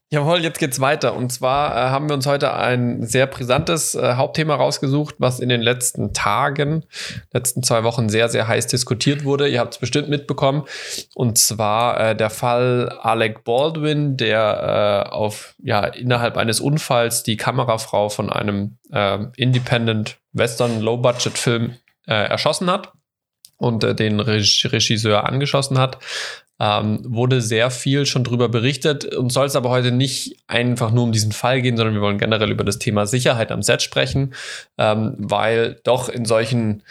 Jawohl, jetzt geht's weiter. Und zwar äh, haben wir uns heute ein sehr brisantes äh, Hauptthema rausgesucht, was in den letzten Tagen, letzten zwei Wochen sehr, sehr heiß diskutiert wurde. Ihr habt es bestimmt mitbekommen. Und zwar äh, der Fall Alec Baldwin, der äh, auf ja innerhalb eines Unfalls die Kamerafrau von einem äh, Independent Western Low Budget Film äh, erschossen hat und den Reg Regisseur angeschossen hat. Ähm, wurde sehr viel schon drüber berichtet und soll es aber heute nicht einfach nur um diesen Fall gehen, sondern wir wollen generell über das Thema Sicherheit am Set sprechen, ähm, weil doch in solchen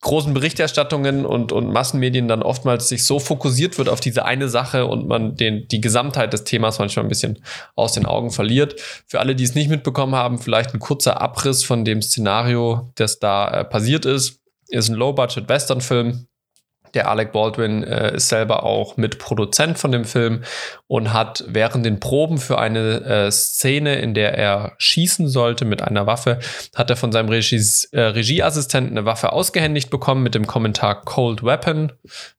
großen Berichterstattungen und, und Massenmedien dann oftmals sich so fokussiert wird auf diese eine Sache und man den, die Gesamtheit des Themas manchmal ein bisschen aus den Augen verliert. Für alle, die es nicht mitbekommen haben, vielleicht ein kurzer Abriss von dem Szenario, das da äh, passiert ist. Ist ein Low-Budget-Western-Film, der Alec Baldwin äh, ist selber auch Mitproduzent von dem Film und hat während den Proben für eine äh, Szene, in der er schießen sollte mit einer Waffe, hat er von seinem Regies, äh, Regieassistenten eine Waffe ausgehändigt bekommen mit dem Kommentar Cold Weapon,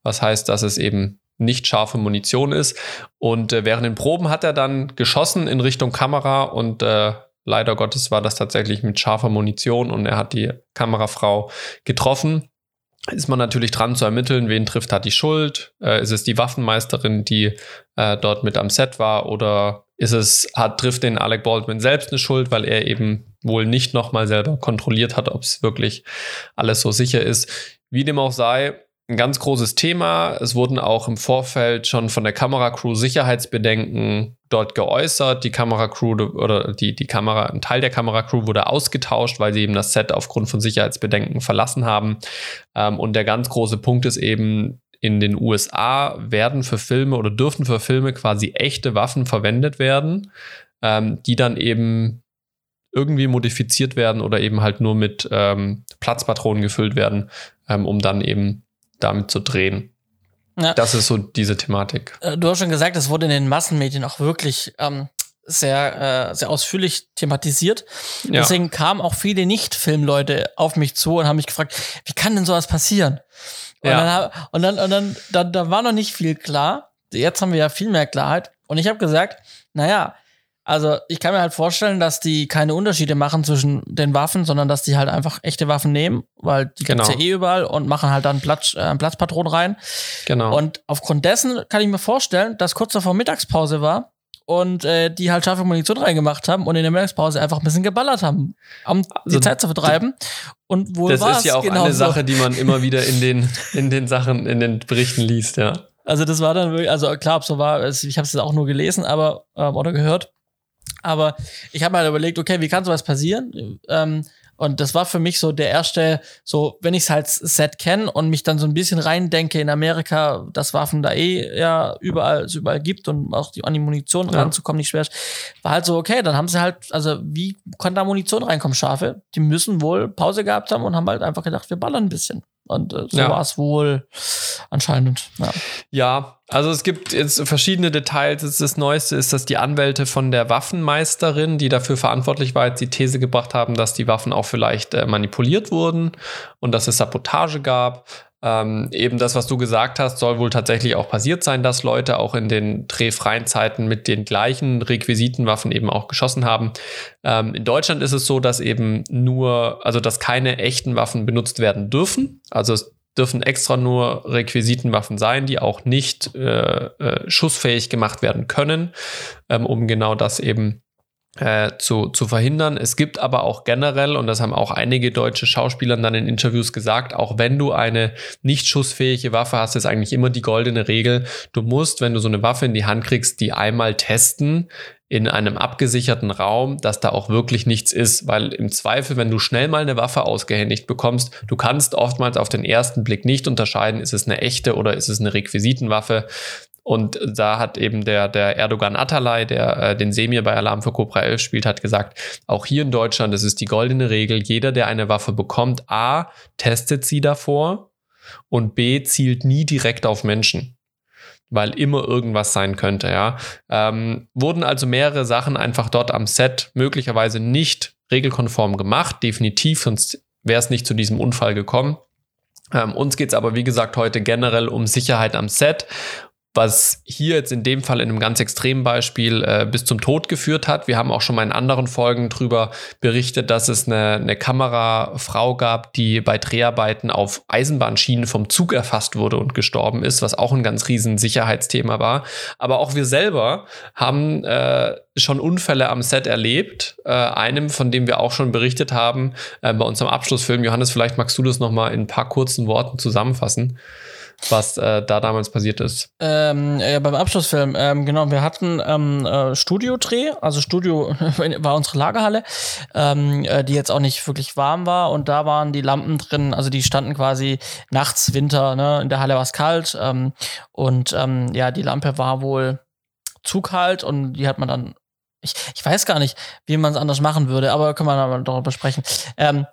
was heißt, dass es eben nicht scharfe Munition ist. Und äh, während den Proben hat er dann geschossen in Richtung Kamera und äh, leider Gottes war das tatsächlich mit scharfer Munition und er hat die Kamerafrau getroffen ist man natürlich dran zu ermitteln, wen trifft hat die Schuld. Äh, ist es die Waffenmeisterin, die äh, dort mit am Set war, oder ist es, hat, trifft den Alec Baldwin selbst eine Schuld, weil er eben wohl nicht nochmal selber kontrolliert hat, ob es wirklich alles so sicher ist. Wie dem auch sei, ein ganz großes Thema. Es wurden auch im Vorfeld schon von der Kameracrew Sicherheitsbedenken dort geäußert. Die Kameracrew oder die, die Kamera, ein Teil der Kameracrew wurde ausgetauscht, weil sie eben das Set aufgrund von Sicherheitsbedenken verlassen haben. Ähm, und der ganz große Punkt ist eben, in den USA werden für Filme oder dürfen für Filme quasi echte Waffen verwendet werden, ähm, die dann eben irgendwie modifiziert werden oder eben halt nur mit ähm, Platzpatronen gefüllt werden, ähm, um dann eben damit zu drehen. Ja. Das ist so diese Thematik. Äh, Du hast schon gesagt, es wurde in den Massenmedien auch wirklich ähm, sehr, äh, sehr ausführlich thematisiert. Ja. Deswegen kamen auch viele Nicht-Filmleute auf mich zu und haben mich gefragt, wie kann denn sowas passieren? Und, Ja. dann, und dann, und dann, da, da war noch nicht viel klar. Jetzt haben wir ja viel mehr Klarheit. Und ich habe gesagt, naja, also ich kann mir halt vorstellen, dass die keine Unterschiede machen zwischen den Waffen, sondern dass die halt einfach echte Waffen nehmen, weil die Genau. gibt's ja eh überall und machen halt dann Platz, äh, Platzpatronen rein. Genau. Und aufgrund dessen kann ich mir vorstellen, dass kurz davor Mittagspause war und äh, die halt scharfe Munition reingemacht haben und in der Mittagspause einfach ein bisschen geballert haben, um Also, die Zeit zu vertreiben. Und wohl das ist ja auch genau eine so. Sache, die man immer [laughs] wieder in den, in den Sachen, in den Berichten liest, ja. Also das war dann wirklich, also klar, ob so war, ich habe es auch nur gelesen, aber ähm, oder gehört. Aber ich habe mir halt überlegt, okay, wie kann sowas passieren? Ähm, und das war für mich so der erste, so, wenn ich es halt Set kenne und mich dann so ein bisschen reindenke in Amerika, dass Waffen da eh ja überall, es überall gibt und auch die, an die Munition Ja. ranzukommen nicht schwer ist, war halt so, okay, dann haben sie halt, also wie kann da Munition reinkommen, Schafe? Die müssen wohl Pause gehabt haben und haben halt einfach gedacht, wir ballern ein bisschen. Und äh, so Ja. war es wohl anscheinend. Ja. Ja, Also es gibt jetzt verschiedene Details. Das Neueste ist, dass die Anwälte von der Waffenmeisterin, die dafür verantwortlich war, jetzt die These gebracht haben, dass die Waffen auch vielleicht äh, manipuliert wurden und dass es Sabotage gab. Ähm, eben das, was du gesagt hast, soll wohl tatsächlich auch passiert sein, dass Leute auch in den drehfreien Zeiten mit den gleichen Requisitenwaffen eben auch geschossen haben. Ähm, in Deutschland ist es so, dass eben nur, also dass keine echten Waffen benutzt werden dürfen. Also dürfen extra nur Requisitenwaffen sein, die auch nicht äh, äh, schussfähig gemacht werden können, ähm, um genau das eben äh, zu, zu verhindern. Es gibt aber auch generell, und das haben auch einige deutsche Schauspieler dann in Interviews gesagt, auch wenn du eine nicht schussfähige Waffe hast, ist eigentlich immer die goldene Regel. Du musst, wenn du so eine Waffe in die Hand kriegst, die einmal testen in einem abgesicherten Raum, dass da auch wirklich nichts ist, weil im Zweifel, wenn du schnell mal eine Waffe ausgehändigt bekommst, du kannst oftmals auf den ersten Blick nicht unterscheiden, ist es eine echte oder ist es eine Requisitenwaffe. Und da hat eben der, der Erdogan Atalay, der äh, den Semir bei Alarm für Cobra 11 spielt, hat gesagt, auch hier in Deutschland, das ist die goldene Regel, jeder, der eine Waffe bekommt, A, testet sie davor und B, zielt nie direkt auf Menschen weil immer irgendwas sein könnte, ja. Ähm, wurden also mehrere Sachen einfach dort am Set möglicherweise nicht regelkonform gemacht, definitiv, sonst wäre es nicht zu diesem Unfall gekommen. Ähm, uns geht es aber, wie gesagt, heute generell um Sicherheit am Set was hier jetzt in dem Fall in einem ganz extremen Beispiel äh, bis zum Tod geführt hat. Wir haben auch schon mal in anderen Folgen darüber berichtet, dass es eine, eine Kamerafrau gab, die bei Dreharbeiten auf Eisenbahnschienen vom Zug erfasst wurde und gestorben ist, was auch ein ganz riesen Sicherheitsthema war. Aber auch wir selber haben äh, schon Unfälle am Set erlebt. Äh, einem, von dem wir auch schon berichtet haben, äh, bei unserem Abschlussfilm. Johannes, vielleicht magst du das noch mal in ein paar kurzen Worten zusammenfassen was äh, da damals passiert ist. Ähm, ja, beim Abschlussfilm, ähm, genau, wir hatten ähm, äh, Studiodreh, also Studio [laughs] war unsere Lagerhalle, ähm, äh, die jetzt auch nicht wirklich warm war und da waren die Lampen drin, also die standen quasi nachts, Winter, ne, in der Halle war es kalt ähm, und ähm, ja, die Lampe war wohl zu kalt und die hat man dann ich, ich weiß gar nicht, wie man es anders machen würde, aber können wir darüber sprechen. Ähm,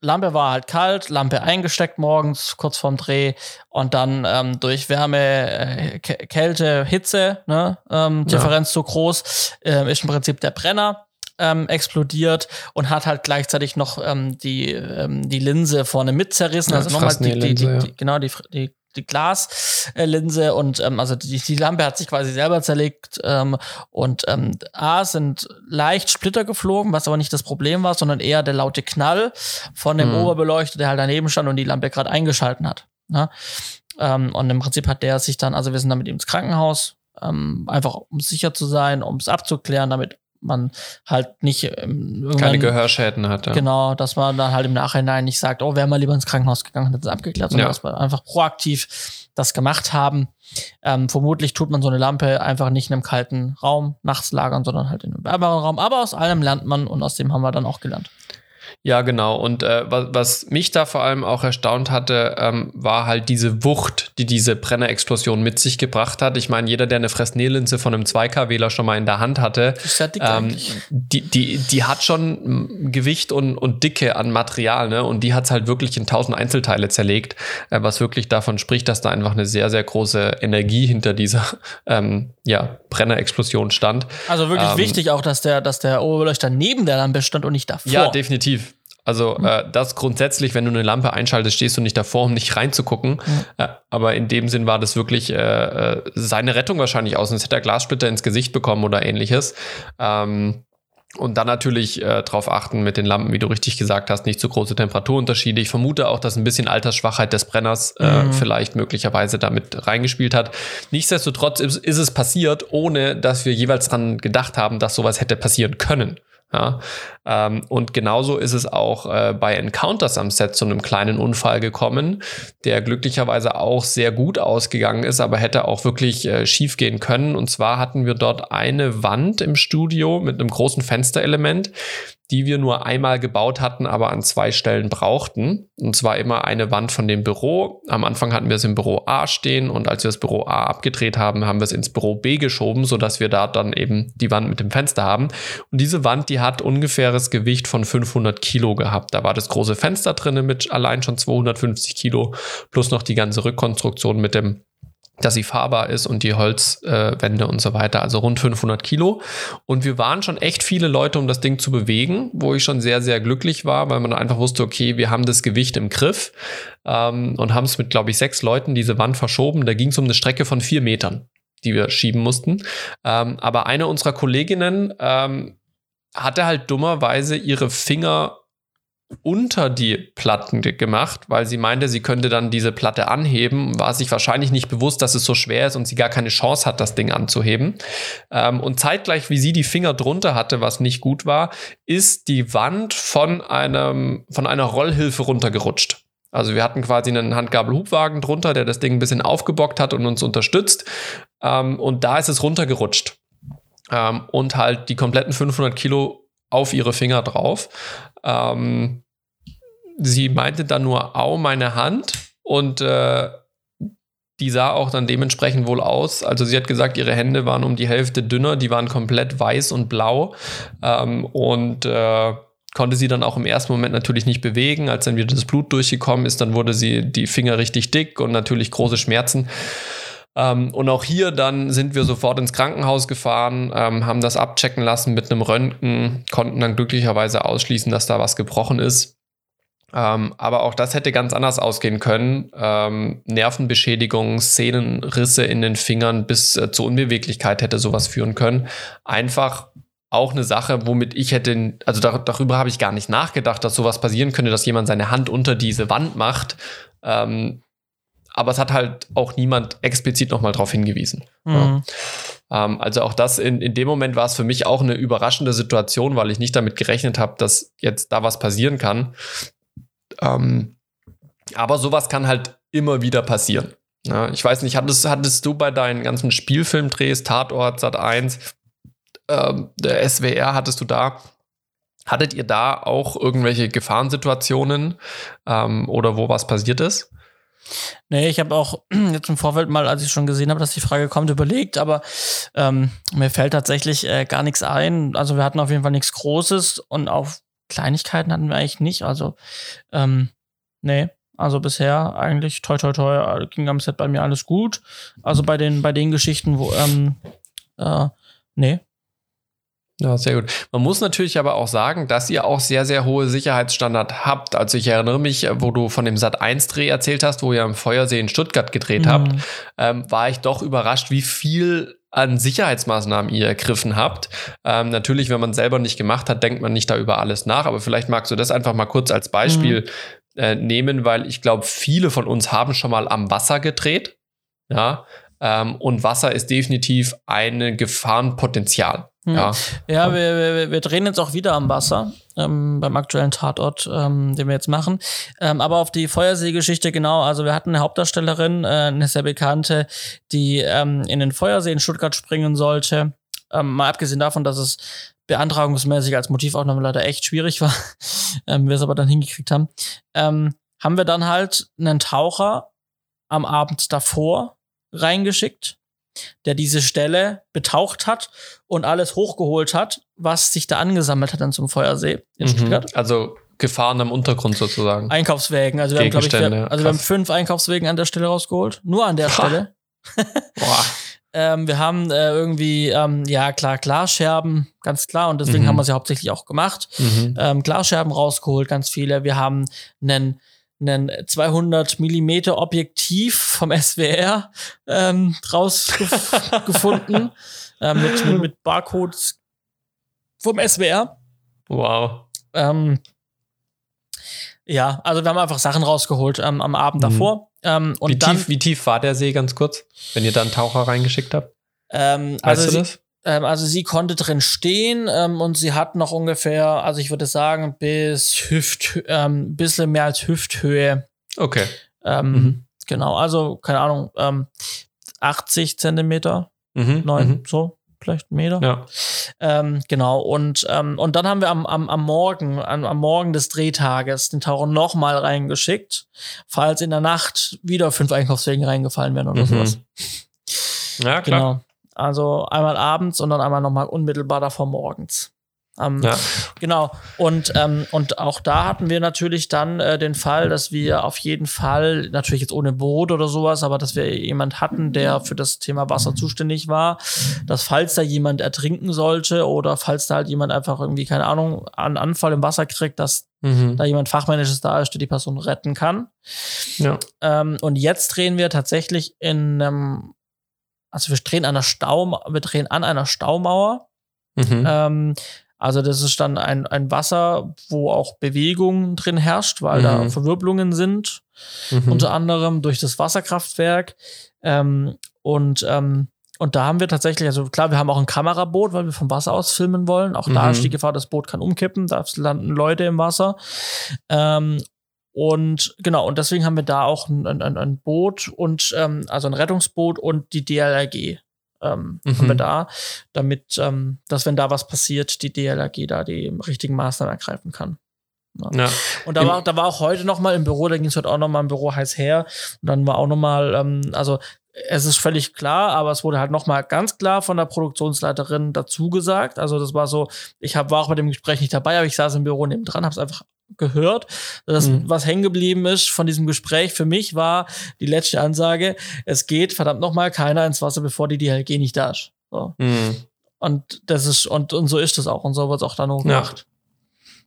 Lampe war halt kalt, Lampe eingesteckt morgens, kurz vorm Dreh und dann ähm, durch Wärme, äh, Kälte, Hitze, ne, ähm, Differenz ja. so groß, äh, ist im Prinzip der Brenner ähm, explodiert und hat halt gleichzeitig noch ähm, die, ähm, die Linse vorne mit zerrissen. Ja, also nochmal die, die, die, ja. die, genau, die, die die Glaslinse und ähm, also die, die Lampe hat sich quasi selber zerlegt ähm, und ähm, A sind leicht Splitter geflogen, was aber nicht das Problem war, sondern eher der laute Knall von dem mhm. Oberbeleuchter, der halt daneben stand und die Lampe gerade eingeschalten hat. Ne? Ähm, und im Prinzip hat der sich dann, also wir sind dann mit ihm ins Krankenhaus, ähm, einfach um sicher zu sein, um es abzuklären, damit man halt nicht ähm, keine Gehörschäden hatte. Genau, dass man dann halt im Nachhinein nicht sagt, oh, wäre mal lieber ins Krankenhaus gegangen, hat das abgeklärt, sondern ja. dass wir einfach proaktiv das gemacht haben. Ähm, vermutlich tut man so eine Lampe einfach nicht in einem kalten Raum nachts lagern, sondern halt in einem wärmeren Raum. Aber aus allem lernt man und aus dem haben wir dann auch gelernt. Ja, genau. Und äh, was, was, mich da vor allem auch erstaunt hatte, ähm, war halt diese Wucht, die diese Brennerexplosion mit sich gebracht hat. Ich meine, jeder, der eine Fresnel-Linse von einem 2K-Wähler schon mal in der Hand hatte, ähm, die, die, die hat schon Gewicht und, und Dicke an Material, ne? Und die hat es halt wirklich in tausend Einzelteile zerlegt, äh, was wirklich davon spricht, dass da einfach eine sehr, sehr große Energie hinter dieser ähm, ja, Brennerexplosion stand. Also wirklich ähm, wichtig auch, dass der, dass der Oberbeleuchter neben der Lampe stand und nicht davor. Ja, definitiv. Also äh, das grundsätzlich, wenn du eine Lampe einschaltest, stehst du nicht davor, um nicht reinzugucken. Mhm. Äh, aber in dem Sinn war das wirklich äh, äh seine Rettung wahrscheinlich aus. Sonst hätte er Glassplitter ins Gesicht bekommen oder ähnliches. Ähm, und dann natürlich äh, darauf achten mit den Lampen, wie du richtig gesagt hast, nicht zu große Temperaturunterschiede. Ich vermute auch, dass ein bisschen Altersschwachheit des Brenners äh, mhm. vielleicht möglicherweise damit reingespielt hat. Nichtsdestotrotz ist, ist, es passiert, ohne dass wir jeweils dran gedacht haben, dass sowas hätte passieren können. Ja, ähm, und genauso ist es auch äh, bei Encounters am Set zu einem kleinen Unfall gekommen, der glücklicherweise auch sehr gut ausgegangen ist, aber hätte auch wirklich äh, schief gehen können. Und zwar hatten wir dort eine Wand im Studio mit einem großen Fensterelement, die wir nur einmal gebaut hatten, aber an zwei Stellen brauchten. Und zwar immer eine Wand von dem Büro. Am Anfang hatten wir es im Büro A stehen und als wir das Büro A abgedreht haben, haben wir es ins Büro B geschoben, sodass wir da dann eben die Wand mit dem Fenster haben. Und diese Wand, die hat ungefähres Gewicht von 500 Kilo gehabt. Da war das große Fenster drinnen mit allein schon 250 Kilo plus noch die ganze Rückkonstruktion mit dem dass sie fahrbar ist und die Holzwände äh, und so weiter, also rund 500 Kilo. Und wir waren schon echt viele Leute, um das Ding zu bewegen, wo ich schon sehr, sehr glücklich war, weil man einfach wusste, okay, wir haben das Gewicht im Griff ähm, und haben es mit, glaube ich, sechs Leuten diese Wand verschoben. Da ging es um eine Strecke von vier Metern, die wir schieben mussten. Ähm, aber eine unserer Kolleginnen ähm, hatte halt dummerweise ihre Finger unter die Platten gemacht, weil sie meinte, sie könnte dann diese Platte anheben, war sich wahrscheinlich nicht bewusst, dass es so schwer ist und sie gar keine Chance hat, das Ding anzuheben. Ähm, und zeitgleich, wie sie die Finger drunter hatte, was nicht gut war, ist die Wand von einem, von einer Rollhilfe runtergerutscht. Also wir hatten quasi einen Handgabelhubwagen drunter, der das Ding ein bisschen aufgebockt hat und uns unterstützt. Ähm, und da ist es runtergerutscht. Ähm, und halt die kompletten 500 Kilo auf ihre Finger drauf. Ähm, sie meinte dann nur, au, meine Hand. Und äh, die sah auch dann dementsprechend wohl aus. Also sie hat gesagt, ihre Hände waren um die Hälfte dünner, die waren komplett weiß und blau. Ähm, und äh, konnte sie dann auch im ersten Moment natürlich nicht bewegen. Als dann wieder das Blut durchgekommen ist, dann wurde sie die Finger richtig dick und natürlich große Schmerzen. Ähm, und auch hier dann sind wir sofort ins Krankenhaus gefahren, ähm, haben das abchecken lassen mit einem Röntgen, konnten dann glücklicherweise ausschließen, dass da was gebrochen ist. Ähm, aber auch das hätte ganz anders ausgehen können. Ähm, Nervenbeschädigung, Szenenrisse in den Fingern bis äh, zur Unbeweglichkeit hätte sowas führen können. Einfach auch eine Sache, womit ich hätte, also dar darüber habe ich gar nicht nachgedacht, dass sowas passieren könnte, dass jemand seine Hand unter diese Wand macht. Ähm, aber es hat halt auch niemand explizit nochmal darauf hingewiesen. Mhm. Ja. Ähm, also auch das, in, in dem Moment war es für mich auch eine überraschende Situation, weil ich nicht damit gerechnet habe, dass jetzt da was passieren kann. Ähm, aber sowas kann halt immer wieder passieren. Ja, ich weiß nicht, hattest, hattest du bei deinen ganzen Spielfilmdrehs, Tatort, Sat 1, ähm, der SWR, hattest du da Hattet ihr da auch irgendwelche Gefahrensituationen ähm, oder wo was passiert ist? Nee, ich habe auch [clears throat] jetzt im Vorfeld mal, als ich schon gesehen habe, dass die Frage kommt, überlegt, aber ähm, mir fällt tatsächlich äh, gar nichts ein. Also wir hatten auf jeden Fall nichts Großes und auch Kleinigkeiten hatten wir eigentlich nicht. Also, ähm, nee. Also bisher eigentlich toi toi toi ging am Set bei mir alles gut. Also bei den, bei den Geschichten, wo, ähm, äh, nee, ja, sehr gut. Man muss natürlich aber auch sagen, dass ihr auch sehr, sehr hohe Sicherheitsstandard habt. Also ich erinnere mich, wo du von dem Sat 1 Dreh erzählt hast, wo ihr am Feuersee in Stuttgart gedreht mhm. habt, ähm, war ich doch überrascht, wie viel an Sicherheitsmaßnahmen ihr ergriffen habt. Ähm, natürlich, wenn man selber nicht gemacht hat, denkt man nicht da über alles nach, aber vielleicht magst du das einfach mal kurz als Beispiel mhm. äh, nehmen, weil ich glaube, viele von uns haben schon mal am Wasser gedreht. Ja, ähm, und Wasser ist definitiv ein Gefahrenpotenzial. Hm. Ja, ja wir, wir, wir drehen jetzt auch wieder am Wasser ähm, beim aktuellen Tatort, ähm, den wir jetzt machen. Ähm, aber auf die Feuerseegeschichte genau. Also wir hatten eine Hauptdarstellerin, äh, eine sehr bekannte, die ähm, in den Feuersee in Stuttgart springen sollte. Ähm, mal abgesehen davon, dass es beantragungsmäßig als Motivaufnahme leider echt schwierig war, [laughs] wir es aber dann hingekriegt haben, haben wir dann halt einen Taucher am Abend davor reingeschickt der diese Stelle betaucht hat und alles hochgeholt hat, was sich da angesammelt hat dann zum Feuersee in mhm. Stuttgart. Also Gefahren am Untergrund sozusagen. Einkaufswägen. Also wir haben, glaube ich, wir, also wir haben fünf Einkaufswägen an der Stelle rausgeholt. Nur an der Stelle. [laughs] Boah. ähm, wir haben äh, irgendwie, ähm, ja klar, Glasscherben, ganz klar. Und deswegen mhm. haben wir sie hauptsächlich auch gemacht. Mhm. Ähm, Glasscherben rausgeholt, ganz viele. Wir haben einen einen 200 Millimeter Objektiv vom SWR ähm, rausgefunden [laughs] äh, mit, mit, mit Barcodes vom SWR. Wow. Ähm, ja, also wir haben einfach Sachen rausgeholt ähm, am Abend mhm. davor. Ähm, und wie, dann, tief, wie tief war der See ganz kurz, wenn ihr da einen Taucher reingeschickt habt? Ähm, weißt also du das? Ähm, also sie konnte drin stehen ähm, und sie hat noch ungefähr, also ich würde sagen, bis Hüft, ähm, bisschen mehr als Hüfthöhe. Okay. Ähm, mhm. Genau, also keine Ahnung, ähm, 80 Zentimeter, mhm. neun, mhm. so vielleicht Meter. Ja. Ähm, genau, und, ähm, und dann haben wir am, am, am Morgen, am, am Morgen des Drehtages den Taucher nochmal reingeschickt, falls in der Nacht wieder fünf Einkaufswegen reingefallen wären oder mhm. sowas. Ja, klar. Genau. Also einmal abends und dann einmal nochmal unmittelbar davor morgens. Ähm, ja. Genau. Und, ähm, und auch da hatten wir natürlich dann äh, den Fall, dass wir auf jeden Fall, natürlich jetzt ohne Boot oder sowas, aber dass wir jemand hatten, der für das Thema Wasser zuständig war, dass falls da jemand ertrinken sollte oder falls da halt jemand einfach irgendwie, keine Ahnung, einen Anfall im Wasser kriegt, dass mhm. da jemand Fachmännisches da ist, der die Person retten kann. Ja. Ähm, und jetzt drehen wir tatsächlich in einem, also wir drehen an einer Stau, wir drehen an einer Staumauer. Mhm. Ähm, also das ist dann ein, ein Wasser, wo auch Bewegung drin herrscht, weil mhm. da Verwirbelungen sind, mhm. unter anderem durch das Wasserkraftwerk. Ähm, und, ähm, und da haben wir tatsächlich, also klar, wir haben auch ein Kameraboot, weil wir vom Wasser aus filmen wollen. Auch mhm. da ist die Gefahr, das Boot kann umkippen, da landen Leute im Wasser. Und genau, und deswegen haben wir da auch ein, ein, ein Boot und ähm, also ein Rettungsboot und die DLRG ähm, mhm. haben wir da, damit, ähm, dass wenn da was passiert, die DLRG da die richtigen Maßnahmen ergreifen kann. Ja. ja. Und da war, da war auch heute noch mal im Büro, da ging es heute auch noch mal im Büro heiß her. Und dann war auch noch mal, ähm, also es ist völlig klar, aber es wurde halt noch mal ganz klar von der Produktionsleiterin dazu gesagt. Also das war so, ich hab, war auch bei dem Gespräch nicht dabei, aber ich saß im Büro nebendran, habe es einfach gehört. Das, mhm. was hängen geblieben ist von diesem Gespräch für mich, war die letzte Ansage, es geht verdammt nochmal keiner ins Wasser, bevor die DLG nicht da ist. So. Mhm. Und das ist, und, und so ist es auch. Und so wird es auch dann auch gemacht.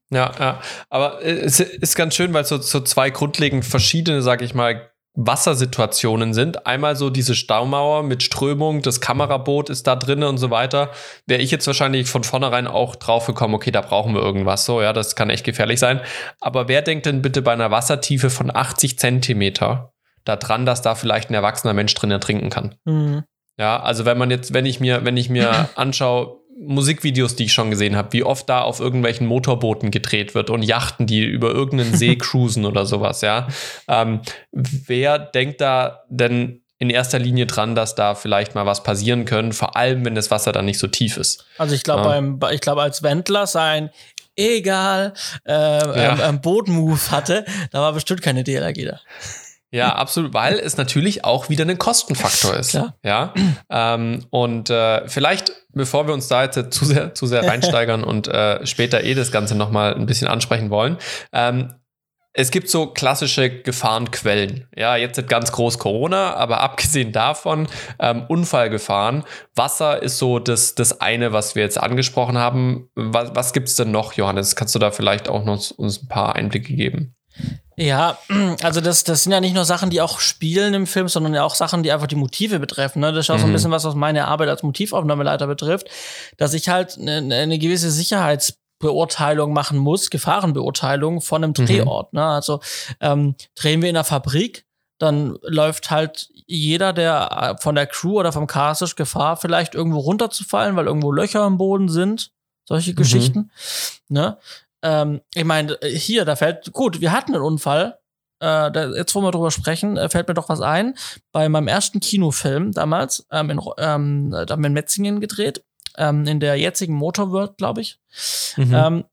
Ja. ja, ja. Aber es ist ganz schön, weil es so, so zwei grundlegend verschiedene, sag ich mal, Wassersituationen sind. Einmal so diese Staumauer mit Strömung, das Kameraboot ist da drin und so weiter. Wäre ich jetzt wahrscheinlich von vornherein auch drauf gekommen, okay, da brauchen wir irgendwas so, ja, das kann echt gefährlich sein. Aber wer denkt denn bitte bei einer Wassertiefe von 80 Zentimeter daran, dass da vielleicht ein erwachsener Mensch drin ertrinken kann? Mhm. Ja, also wenn man jetzt, wenn ich mir, wenn ich mir [clears throat] anschaue, Musikvideos, die ich schon gesehen habe, wie oft da auf irgendwelchen Motorbooten gedreht wird und Yachten, die über irgendeinen See [laughs] cruisen oder sowas, ja. Ähm, wer denkt da denn in erster Linie dran, dass da vielleicht mal was passieren können, vor allem wenn das Wasser dann nicht so tief ist? Also ich glaube, ähm, ich glaube, als Wendler sein egal äh, ja. ähm, Bootmove hatte, da war bestimmt keine DLRG da. Ja, absolut, weil es natürlich auch wieder ein Kostenfaktor ist. Klar. Ja. Ähm, und äh, vielleicht, bevor wir uns da jetzt zu sehr, zu sehr reinsteigern und äh, später eh das Ganze nochmal ein bisschen ansprechen wollen, ähm, es gibt so klassische Gefahrenquellen. Ja, jetzt ist ganz groß Corona, aber abgesehen davon, ähm, Unfallgefahren. Wasser ist so das, das eine, was wir jetzt angesprochen haben. Was, was gibt es denn noch, Johannes? Kannst du da vielleicht auch noch uns ein paar Einblicke geben? Ja, [clears throat] also das, das sind ja nicht nur Sachen, die auch spielen im Film, sondern ja auch Sachen, die einfach die Motive betreffen. Ne? Das ist auch so ein mhm. bisschen was, was meine Arbeit als Motivaufnahmeleiter betrifft, dass ich halt eine, eine gewisse Sicherheitsbeurteilung machen muss, Gefahrenbeurteilung von einem mhm. Drehort. Mhm. Ne? Also ähm, drehen wir in einer Fabrik, dann läuft halt jeder, der äh, von der Crew oder vom Cast ist, Gefahr, vielleicht irgendwo runterzufallen, weil irgendwo Löcher im Boden sind. Solche mhm. Geschichten. Ne? Ähm, ich meine, hier, da fällt, gut, wir hatten einen Unfall. Äh, da, jetzt, wo wir drüber sprechen, äh, fällt mir doch was ein. Bei meinem ersten Kinofilm damals, ähm, in, ähm, da haben wir in Metzingen gedreht, ähm, in der jetzigen Motorworld, glaube ich. Mhm. Ähm,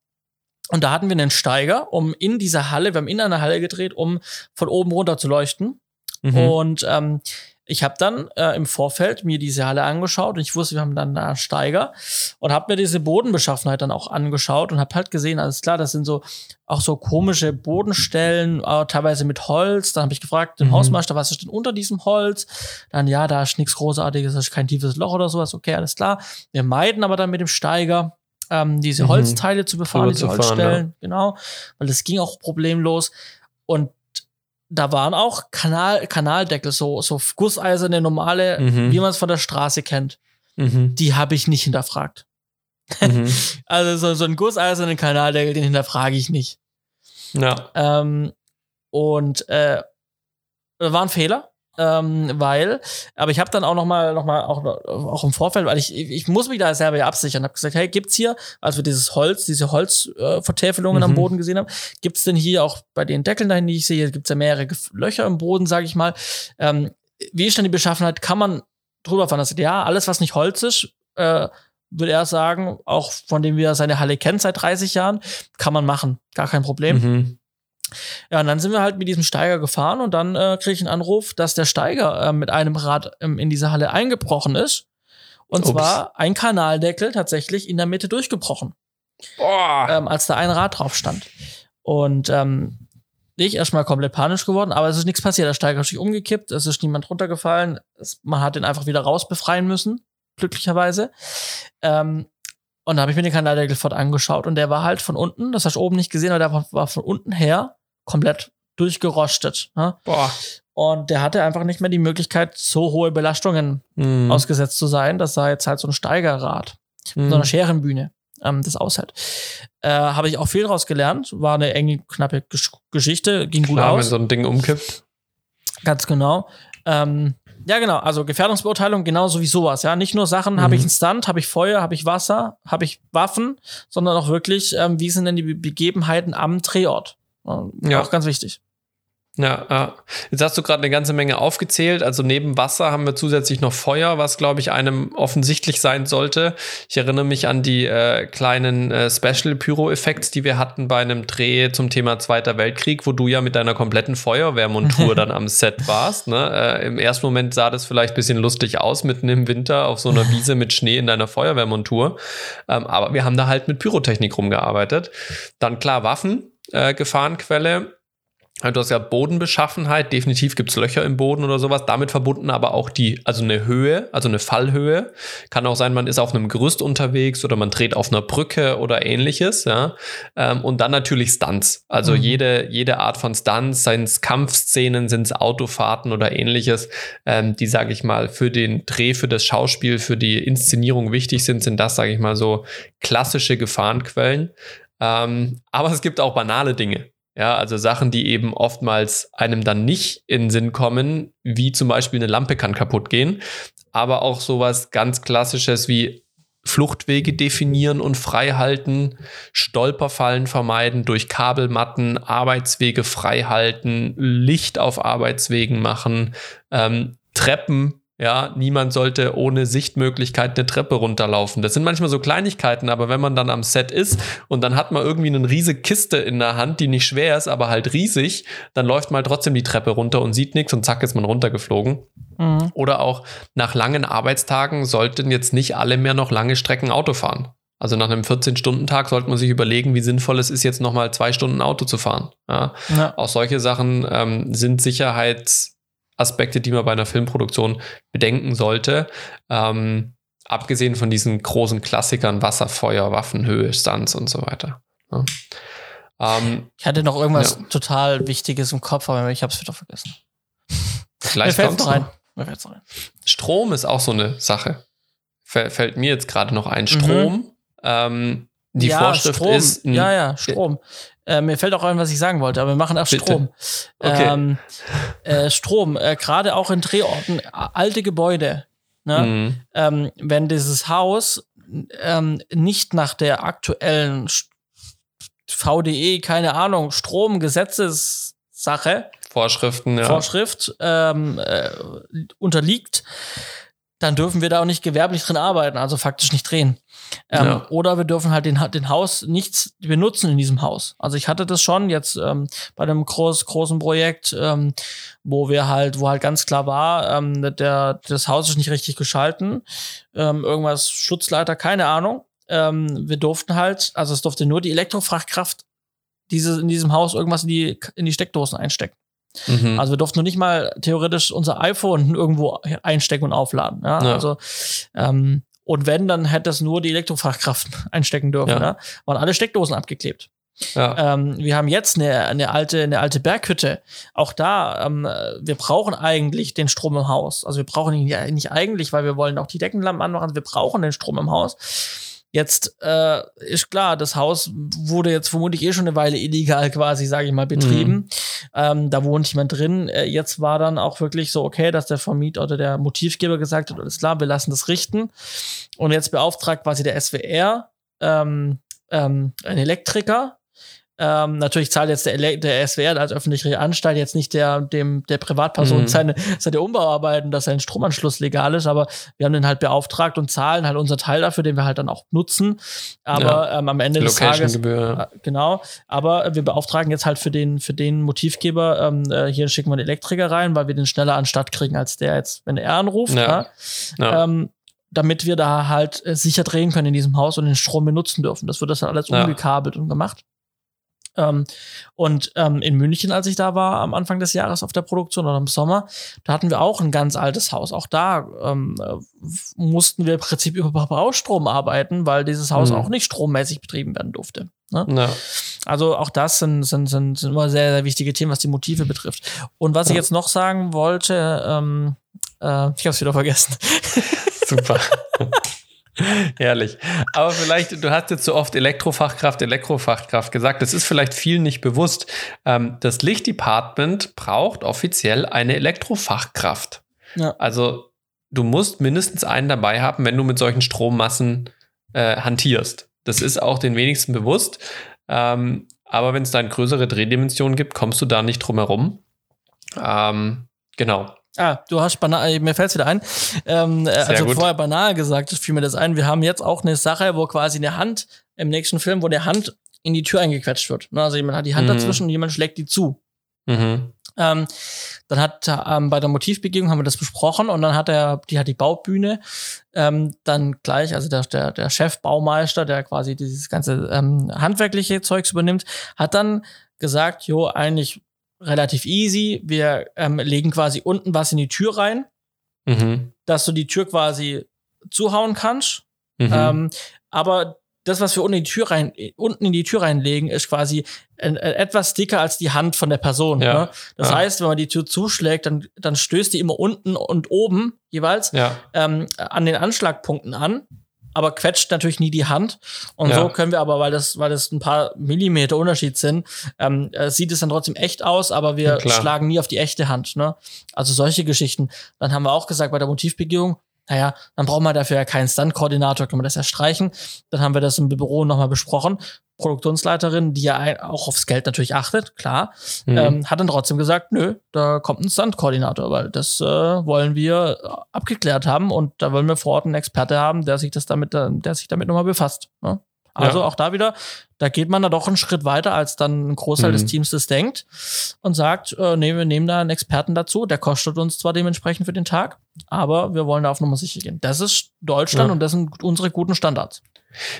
und da hatten wir einen Steiger, um in dieser Halle, wir haben in einer Halle gedreht, um von oben runter zu leuchten. Mhm. Und ähm, ich habe dann äh, im Vorfeld mir diese Halle angeschaut und ich wusste, wir haben dann einen Steiger und habe mir diese Bodenbeschaffenheit dann auch angeschaut und habe halt gesehen, alles klar, das sind so auch so komische Bodenstellen, äh, teilweise mit Holz. Dann habe ich gefragt, den mhm. Hausmeister, was ist denn unter diesem Holz? Dann ja, da ist nichts Großartiges, das ist kein tiefes Loch oder sowas. Okay, alles klar. Wir meiden aber dann mit dem Steiger ähm, diese mhm. Holzteile zu befahren, diese Holzstellen, ja. genau, weil das ging auch problemlos. Und da waren auch Kanal, Kanaldeckel, so, so gusseiserne, normale, mhm. wie man es von der Straße kennt. Mhm. Die habe ich nicht hinterfragt. Mhm. [laughs] also so, so einen gusseisernen Kanaldeckel, den hinterfrage ich nicht. Ja. Ähm, und äh, war ein Fehler ähm, weil, aber ich habe dann auch noch mal, noch mal auch, auch im Vorfeld, weil ich, ich muss mich da selber ja absichern, habe gesagt, hey, gibt's hier, als wir dieses Holz, diese Holzvertäfelungen äh, mhm. am Boden gesehen haben, gibt's denn hier auch bei den Deckeln dahin, die ich sehe, gibt's ja mehrere Löcher im Boden, sage ich mal. Ähm, wie ist denn die Beschaffenheit? Kann man drüber fahren? Also, ja, alles, was nicht Holz ist, äh, würde er sagen, auch von dem wir seine Halle kennen seit 30 Jahren, kann man machen. Gar kein Problem. Mhm. Ja, und dann sind wir halt mit diesem Steiger gefahren und dann äh, kriege ich einen Anruf, dass der Steiger äh, mit einem Rad ähm, in diese Halle eingebrochen ist. Und Ups. zwar ein Kanaldeckel tatsächlich in der Mitte durchgebrochen. ähm, als da ein Rad drauf stand. Und ähm, ich erstmal komplett panisch geworden, aber es ist nichts passiert. Der Steiger ist sich umgekippt, es ist niemand runtergefallen. Es, man hat den einfach wieder raus befreien müssen, glücklicherweise. Ähm, und da habe ich mir den Kanaldeckel sofort angeschaut und der war halt von unten, das hast du oben nicht gesehen, aber der war von unten her komplett durchgerostet. Ne? Boah. Und der hatte einfach nicht mehr die Möglichkeit, so hohe Belastungen Mhm. ausgesetzt zu sein. Das sei jetzt halt so ein Steigerrad, Mhm. so eine Scherenbühne, ähm, das aushält. Äh, Habe ich auch viel draus gelernt. War eine enge, knappe Gesch Geschichte, ging gut Klar, wenn aus. so ein Ding umkippt. Ganz genau. Ähm, ja, genau. Also Gefährdungsbeurteilung genauso wie sowas. Ja, nicht nur Sachen, habe ich Mhm. einen Stunt, habe ich Feuer, habe ich Wasser, habe ich Waffen, sondern auch wirklich, ähm, wie sind denn die Be- Begebenheiten am Drehort? Ja. Auch ganz wichtig. Ja, ja. Jetzt hast du gerade eine ganze Menge aufgezählt. Also neben Wasser haben wir zusätzlich noch Feuer, was, glaube ich, einem offensichtlich sein sollte. Ich erinnere mich an die äh, kleinen äh, Special-Pyro-Effekts, die wir hatten bei einem Dreh zum Thema Zweiter Weltkrieg, wo du ja mit deiner kompletten Feuerwehrmontur [laughs] dann am Set warst. Ne? Äh, Im ersten Moment sah das vielleicht ein bisschen lustig aus, mitten im Winter auf so einer [laughs] Wiese mit Schnee in deiner Feuerwehrmontur. Ähm, aber wir haben da halt mit Pyrotechnik rumgearbeitet. Dann klar Waffen, äh, Gefahrenquelle. Du hast ja Bodenbeschaffenheit, definitiv gibt's Löcher im Boden oder sowas, damit verbunden aber auch die, also eine Höhe, also eine Fallhöhe. Kann auch sein, man ist auf einem Gerüst unterwegs oder man dreht auf einer Brücke oder ähnliches, ja. Ähm, und dann natürlich Stunts. Also Mhm. jede, jede Art von Stunts, seien es Kampfszenen, sind es Autofahrten oder ähnliches, ähm, die, sage ich mal, für den Dreh, für das Schauspiel, für die Inszenierung wichtig sind, sind das, sage ich mal, so klassische Gefahrenquellen. Ähm, aber es gibt auch banale Dinge. Ja, also Sachen, die eben oftmals einem dann nicht in den Sinn kommen, wie zum Beispiel eine Lampe kann kaputt gehen, aber auch sowas ganz Klassisches wie Fluchtwege definieren und frei halten, Stolperfallen vermeiden durch Kabelmatten, Arbeitswege frei halten, Licht auf Arbeitswegen machen, ähm, Treppen. Ja, niemand sollte ohne Sichtmöglichkeit eine Treppe runterlaufen. Das sind manchmal so Kleinigkeiten, aber wenn man dann am Set ist und dann hat man irgendwie eine riesige Kiste in der Hand, die nicht schwer ist, aber halt riesig, dann läuft man halt trotzdem die Treppe runter und sieht nichts und zack ist man runtergeflogen. Mhm. Oder auch nach langen Arbeitstagen sollten jetzt nicht alle mehr noch lange Strecken Auto fahren. Also nach einem 14-Stunden-Tag sollte man sich überlegen, wie sinnvoll es ist, jetzt nochmal zwei Stunden Auto zu fahren. Ja. Ja. Auch solche Sachen ähm, sind Sicherheitsaspekte, die man bei einer Filmproduktion bedenken sollte. Ähm, abgesehen von diesen großen Klassikern, Wasserfeuer, Waffenhöhe, Stunts und so weiter. Ja. Ähm, Ich hatte noch irgendwas Ja. total Wichtiges im Kopf, aber ich habe es wieder vergessen. Vielleicht [laughs] fällt's kommt's noch ein. noch. Mir fällt's noch ein. Strom ist auch so eine Sache. Fäll- Fällt mir jetzt gerade noch ein. Mhm. Strom. Ähm, die ja, Vorschrift Strom. ist. ja, ja, Strom. Äh, mir fällt auch ein, was ich sagen wollte, aber wir machen Bitte. Strom. Okay. Ähm, äh, Strom, äh, gerade auch in Drehorten, alte Gebäude. Ne? Mhm. Ähm, wenn dieses Haus ähm, nicht nach der aktuellen VDE, keine Ahnung, Stromgesetzessache, Vorschriften, ja. Vorschrift ähm, äh, unterliegt, dann dürfen wir da auch nicht gewerblich drin arbeiten, also faktisch nicht drehen. Ähm, Ja. Oder wir dürfen halt den, den Haus nichts benutzen in diesem Haus. Also ich hatte das schon jetzt ähm, bei einem groß, großen Projekt, ähm, wo wir halt, wo halt ganz klar war, ähm, der, das Haus ist nicht richtig geschalten, ähm, irgendwas Schutzleiter, keine Ahnung. Ähm, wir durften halt, also es durfte nur die Elektrofachkraft diese, in diesem Haus irgendwas in die, in die Steckdosen einstecken. Mhm. Also wir durften noch nicht mal theoretisch unser iPhone irgendwo einstecken und aufladen. Ja? Ja. Also ähm, und wenn, dann hätte das nur die Elektrofachkraft [laughs] einstecken dürfen. Ja. Ja. Waren alle Steckdosen abgeklebt. ja. Ähm, wir haben jetzt eine, eine alte eine alte Berghütte. Auch da, ähm, wir brauchen eigentlich den Strom im Haus. Also wir brauchen ihn ja nicht eigentlich, weil wir wollen auch die Deckenlampen anmachen. Wir brauchen den Strom im Haus. Jetzt äh, ist klar, das Haus wurde jetzt vermutlich eh schon eine Weile illegal quasi, sage ich mal, betrieben. Ähm, da wohnt jemand drin. Äh, jetzt war dann auch wirklich so, okay, dass der Vermieter oder der Motivgeber gesagt hat, alles klar, wir lassen das richten. Und jetzt beauftragt quasi der SWR ähm, ähm, ein Elektriker. Ähm, natürlich zahlt jetzt der, der SWR als öffentliche Anstalt jetzt nicht der, dem, der Privatperson Mhm. seine, seine Umbauarbeiten, dass sein Stromanschluss legal ist, aber wir haben den halt beauftragt und zahlen halt unser Teil dafür, den wir halt dann auch nutzen. Aber ähm, am Ende des Tages äh, Genau, aber wir beauftragen jetzt halt für den, für den Motivgeber, ähm, äh, hier schicken wir einen Elektriker rein, weil wir den schneller an Start kriegen, als der jetzt, wenn er anruft. Ja. Ja. Ja. Ähm, damit wir da halt äh, sicher drehen können in diesem Haus und den Strom benutzen dürfen. Das wird das dann alles Ja. umgekabelt und gemacht. Ähm, und ähm, in München, als ich da war, am Anfang des Jahres auf der Produktion oder im Sommer, da hatten wir auch ein ganz altes Haus. Auch da ähm, äh, mussten wir im Prinzip über Verbrauchsstrom arbeiten, weil dieses Haus Mhm. auch nicht strommäßig betrieben werden durfte. Ne? Ja. Also auch das sind, sind, sind, sind immer sehr, sehr wichtige Themen, was die Motive betrifft. Und was ich Ja. jetzt noch sagen wollte, ähm, äh, ich habe es wieder vergessen. Super. [laughs] [laughs] Herrlich. Aber vielleicht, du hast jetzt so oft Elektrofachkraft, Elektrofachkraft gesagt. Das ist vielleicht vielen nicht bewusst. Ähm, das Lichtdepartment braucht offiziell eine Elektrofachkraft. Ja. Also du musst mindestens einen dabei haben, wenn du mit solchen Strommassen äh, hantierst. Das ist auch den wenigsten bewusst. Ähm, aber wenn es dann größere Drehdimensionen gibt, kommst du da nicht drum herum. Ähm, genau. Ah, du hast banal, mir fällt's wieder ein. Ähm, äh, also gut. vorher banal gesagt, fiel mir das ein. Wir haben jetzt auch eine Sache, wo quasi eine Hand im nächsten Film, wo eine Hand in die Tür eingequetscht wird. Ne, Also jemand hat die Hand Mhm. dazwischen und jemand schlägt die zu. Mhm. Ähm, dann hat ähm, bei der Motivbegehung haben wir das besprochen und dann hat er, die hat die Baubühne ähm, dann gleich, also der, der, der Chefbaumeister, der quasi dieses ganze ähm, handwerkliche Zeugs übernimmt, hat dann gesagt, jo, eigentlich relativ easy, wir ähm, legen quasi unten was in die Tür rein, Mhm. dass du die Tür quasi zuhauen kannst. Mhm. Ähm, aber das, was wir unten in die Tür rein, unten in die Tür reinlegen, ist quasi etwas dicker als die Hand von der Person. Ja. Ne? Das Ja. heißt, wenn man die Tür zuschlägt, dann, dann stößt die immer unten und oben jeweils ja. ähm, an den Anschlagpunkten an, aber quetscht natürlich nie die Hand. Und Ja. so können wir aber, weil das, weil das ein paar Millimeter Unterschied sind, ähm, äh, sieht es dann trotzdem echt aus, aber wir Ja, schlagen nie auf die echte Hand. Ne? Also solche Geschichten. Dann haben wir auch gesagt bei der Motivbegehung, naja, dann brauchen wir dafür ja keinen Stunt-Koordinator, können wir das ja streichen. Dann haben wir das im Büro nochmal besprochen. Produktionsleiterin, die ja auch aufs Geld natürlich achtet, klar, Mhm. ähm, hat dann trotzdem gesagt, nö, da kommt ein Stunt-Koordinator, weil das äh, wollen wir abgeklärt haben und da wollen wir vor Ort einen Experte haben, der sich das damit, äh, der sich damit nochmal befasst. Ne? Also Ja. auch da wieder, da geht man da doch einen Schritt weiter, als dann ein Großteil Mhm. des Teams das denkt und sagt, äh, nee, wir nehmen da einen Experten dazu, der kostet uns zwar dementsprechend für den Tag, aber wir wollen da auf Nummer sicher gehen. Das ist Deutschland Ja. und das sind unsere guten Standards.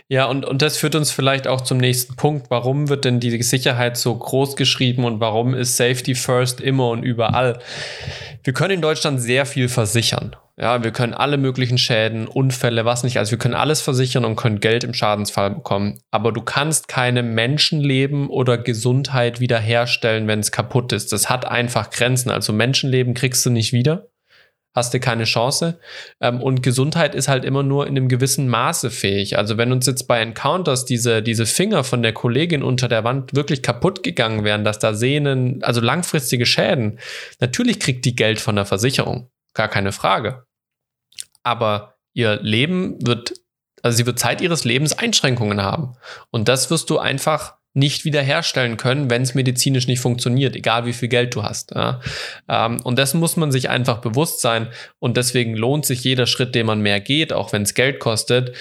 Ja, und, und das führt uns vielleicht auch zum nächsten Punkt. Warum wird denn die Sicherheit so groß geschrieben und warum ist Safety First immer und überall? Wir können in Deutschland sehr viel versichern. Ja, wir können alle möglichen Schäden, Unfälle, was nicht. Also wir können alles versichern und können Geld im Schadensfall bekommen. Aber du kannst keine Menschenleben oder Gesundheit wiederherstellen, wenn es kaputt ist. Das hat einfach Grenzen. Also Menschenleben kriegst du nicht wieder. Hast du keine Chance. Ähm, und Gesundheit ist halt immer nur in einem gewissen Maße fähig. Also wenn uns jetzt bei Encounters diese, diese Finger von der Kollegin unter der Wand wirklich kaputt gegangen wären, dass da Sehnen, also langfristige Schäden, natürlich kriegt die Geld von der Versicherung. Gar keine Frage. Aber ihr Leben wird, also sie wird Zeit ihres Lebens Einschränkungen haben. Und das wirst du einfach nicht wiederherstellen können, wenn es medizinisch nicht funktioniert, egal wie viel Geld du hast. Ja. Ähm, und dessen muss man sich einfach bewusst sein. Und deswegen lohnt sich jeder Schritt, den man mehr geht, auch wenn es Geld kostet.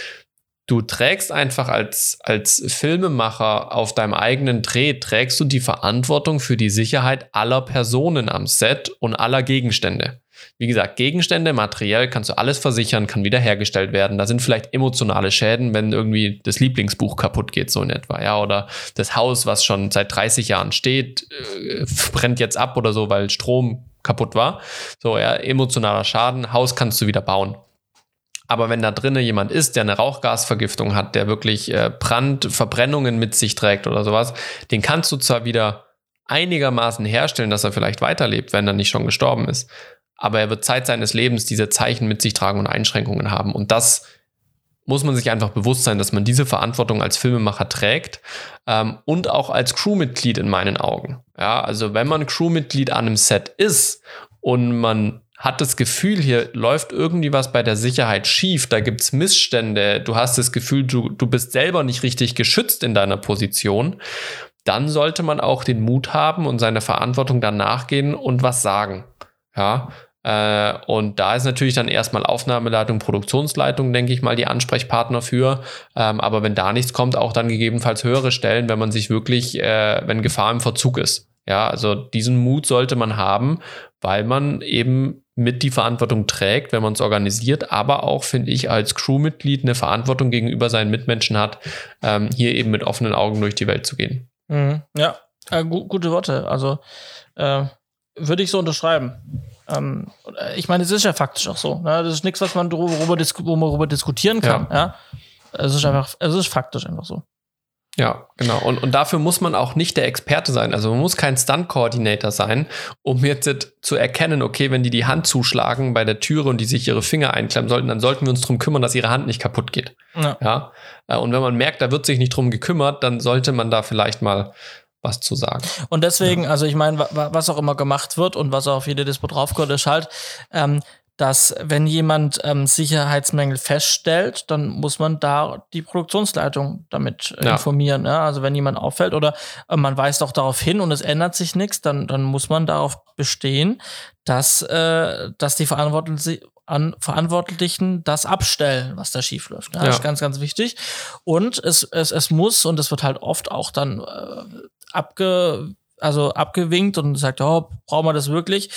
Du trägst einfach als, als Filmemacher auf deinem eigenen Dreh, trägst du die Verantwortung für die Sicherheit aller Personen am Set und aller Gegenstände. Wie gesagt, Gegenstände, materiell kannst du alles versichern, kann wiederhergestellt werden. Da sind vielleicht emotionale Schäden, wenn irgendwie das Lieblingsbuch kaputt geht, so in etwa, ja, oder das Haus, was schon seit 30 Jahren steht, äh, brennt jetzt ab oder so, weil Strom kaputt war. So, ja, emotionaler Schaden, Haus kannst du wieder bauen. Aber wenn da drinnen jemand ist, der eine Rauchgasvergiftung hat, der wirklich äh, Brand, Verbrennungen mit sich trägt oder sowas, den kannst du zwar wieder einigermaßen herstellen, dass er vielleicht weiterlebt, wenn er nicht schon gestorben ist. Aber er wird Zeit seines Lebens diese Zeichen mit sich tragen und Einschränkungen haben. Und das muss man sich einfach bewusst sein, dass man diese Verantwortung als Filmemacher trägt ähm, und auch als Crewmitglied in meinen Augen. Ja, also wenn man Crewmitglied an einem Set ist und man hat das Gefühl, hier läuft irgendwie was bei der Sicherheit schief, da gibt es Missstände, du hast das Gefühl, du, du bist selber nicht richtig geschützt in deiner Position, dann sollte man auch den Mut haben und seiner Verantwortung dann nachgehen und was sagen. Ja, und da ist natürlich dann erstmal Aufnahmeleitung, Produktionsleitung, denke ich mal, die Ansprechpartner für. Ähm, aber wenn da nichts kommt, auch dann gegebenenfalls höhere Stellen, wenn man sich wirklich, äh, wenn Gefahr im Verzug ist. Ja, also diesen Mut sollte man haben, weil man eben mit die Verantwortung trägt, wenn man es organisiert, aber auch, finde ich, als Crewmitglied eine Verantwortung gegenüber seinen Mitmenschen hat, ähm, hier eben mit offenen Augen durch die Welt zu gehen. Mhm. Ja, äh, gu gute Worte. Also äh, würde ich so unterschreiben. Ähm, ich meine, es ist ja faktisch auch so. Ne? Das ist nichts, was man darüber, dis wo man darüber diskutieren kann. Ja. ja? Es ist einfach, es ist faktisch einfach so. Ja, genau. Und, und dafür muss man auch nicht der Experte sein. Also man muss kein Stunt-Coordinator sein, um jetzt zu erkennen, okay, wenn die die Hand zuschlagen bei der Türe und die sich ihre Finger einklemmen sollten, dann sollten wir uns darum kümmern, dass ihre Hand nicht kaputt geht. Ja. ja? Äh, und wenn man merkt, da wird sich nicht drum gekümmert, dann sollte man da vielleicht mal was zu sagen. Und deswegen, ja. also ich meine, was auch immer gemacht wird und was auch auf jede Dispo draufgehört, ist halt, ähm, dass wenn jemand ähm, Sicherheitsmängel feststellt, dann muss man da die Produktionsleitung damit äh, ja. informieren. Ja? Also wenn jemand auffällt oder äh, man weist auch darauf hin und es ändert sich nichts, dann, dann muss man darauf bestehen, dass, äh, dass die Verantwortlichen an Verantwortlichen das abstellen, was da schief läuft. Ja, ja. Das ist ganz, ganz wichtig. Und es, es, es muss, und das wird halt oft auch dann äh, abge, also abgewinkt und sagt, oh, brauchen wir das wirklich?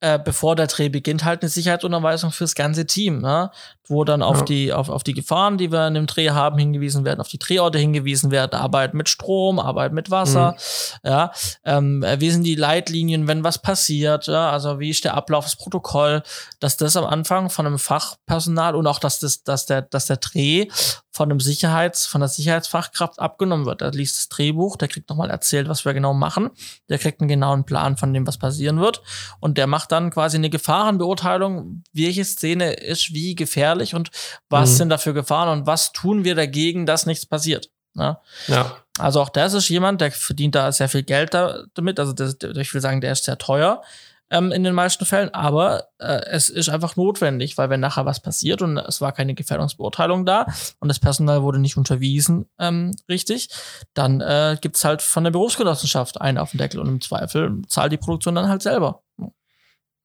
Äh, bevor der Dreh beginnt, halt eine Sicherheitsunterweisung fürs ganze Team, ne? Wo dann auf, ja. die, auf, auf die Gefahren, die wir in dem Dreh haben, hingewiesen werden, auf die Drehorte hingewiesen werden, Arbeit mit Strom, Arbeit mit Wasser, mhm. ja, ähm, wie sind die Leitlinien, wenn was passiert, ja, also wie ist der Ablauf, das Protokoll, dass das am Anfang von einem Fachpersonal und auch, dass das, dass der, dass der Dreh von einem Sicherheits, von der Sicherheitsfachkraft abgenommen wird. Der liest das Drehbuch, der kriegt nochmal erzählt, was wir genau machen, der kriegt einen genauen Plan von dem, was passieren wird. Und der macht dann quasi eine Gefahrenbeurteilung, welche Szene ist wie gefährlich und was mhm. sind dafür Gefahren und was tun wir dagegen, dass nichts passiert. Ne? Ja. Also auch das ist jemand, der verdient da sehr viel Geld damit. Also das, ich will sagen, der ist sehr teuer ähm, in den meisten Fällen, aber äh, es ist einfach notwendig, weil wenn nachher was passiert und es war keine Gefährdungsbeurteilung da und das Personal wurde nicht unterwiesen ähm, richtig, dann äh, gibt es halt von der Berufsgenossenschaft einen auf den Deckel und im Zweifel zahlt die Produktion dann halt selber.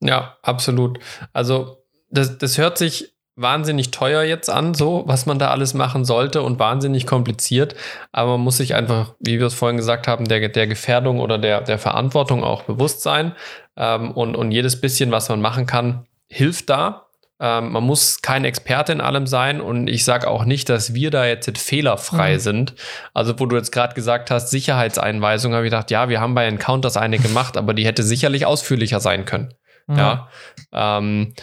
Ja, absolut. Also das, das hört sich wahnsinnig teuer jetzt an, so was man da alles machen sollte und wahnsinnig kompliziert. Aber man muss sich einfach, wie wir es vorhin gesagt haben, der, der Gefährdung oder der, der Verantwortung auch bewusst sein. Ähm, und, und jedes bisschen, was man machen kann, hilft da. Ähm, man muss kein Experte in allem sein und ich sage auch nicht, dass wir da jetzt fehlerfrei mhm. sind. Also, wo du jetzt gerade gesagt hast, Sicherheitseinweisung, habe ich gedacht, ja, wir haben bei Encounters eine gemacht, aber die hätte sicherlich ausführlicher sein können. Mhm. Ja. Ähm,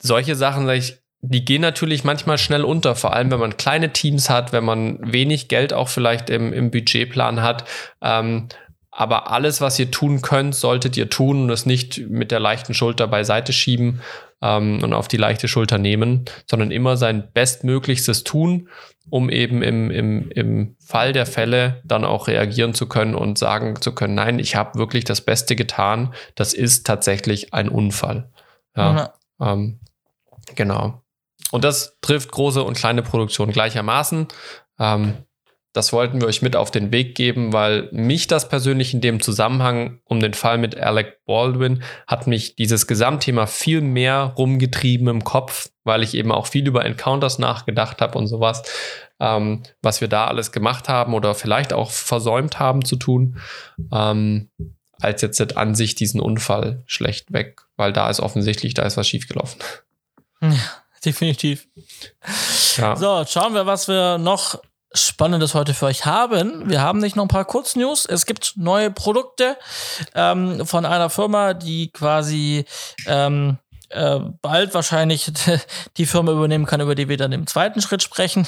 solche Sachen, sag ich, die gehen natürlich manchmal schnell unter, vor allem wenn man kleine Teams hat, wenn man wenig Geld auch vielleicht im, im Budgetplan hat. Ähm, aber alles, was ihr tun könnt, solltet ihr tun und es nicht mit der leichten Schulter beiseite schieben ähm, und auf die leichte Schulter nehmen, sondern immer sein Bestmöglichstes tun, um eben im, im, im Fall der Fälle dann auch reagieren zu können und sagen zu können, nein, ich habe wirklich das Beste getan, das ist tatsächlich ein Unfall. Ja, mhm. ähm, Genau. Und das trifft große und kleine Produktionen gleichermaßen. Ähm, das wollten wir euch mit auf den Weg geben, weil mich das persönlich in dem Zusammenhang um den Fall mit Alec Baldwin hat mich dieses Gesamtthema viel mehr rumgetrieben im Kopf, weil ich eben auch viel über Encounters nachgedacht habe und sowas, ähm, was wir da alles gemacht haben oder vielleicht auch versäumt haben zu tun, ähm, als jetzt an sich diesen Unfall schlecht weg, weil da ist offensichtlich, da ist was schiefgelaufen. Ja, definitiv. Ja. So, schauen wir, was wir noch Spannendes heute für euch haben. Wir haben nicht noch ein paar Kurznews. Es gibt neue Produkte ähm, von einer Firma, die quasi ähm, äh, bald wahrscheinlich [laughs] die Firma übernehmen kann, über die wir dann im zweiten Schritt sprechen.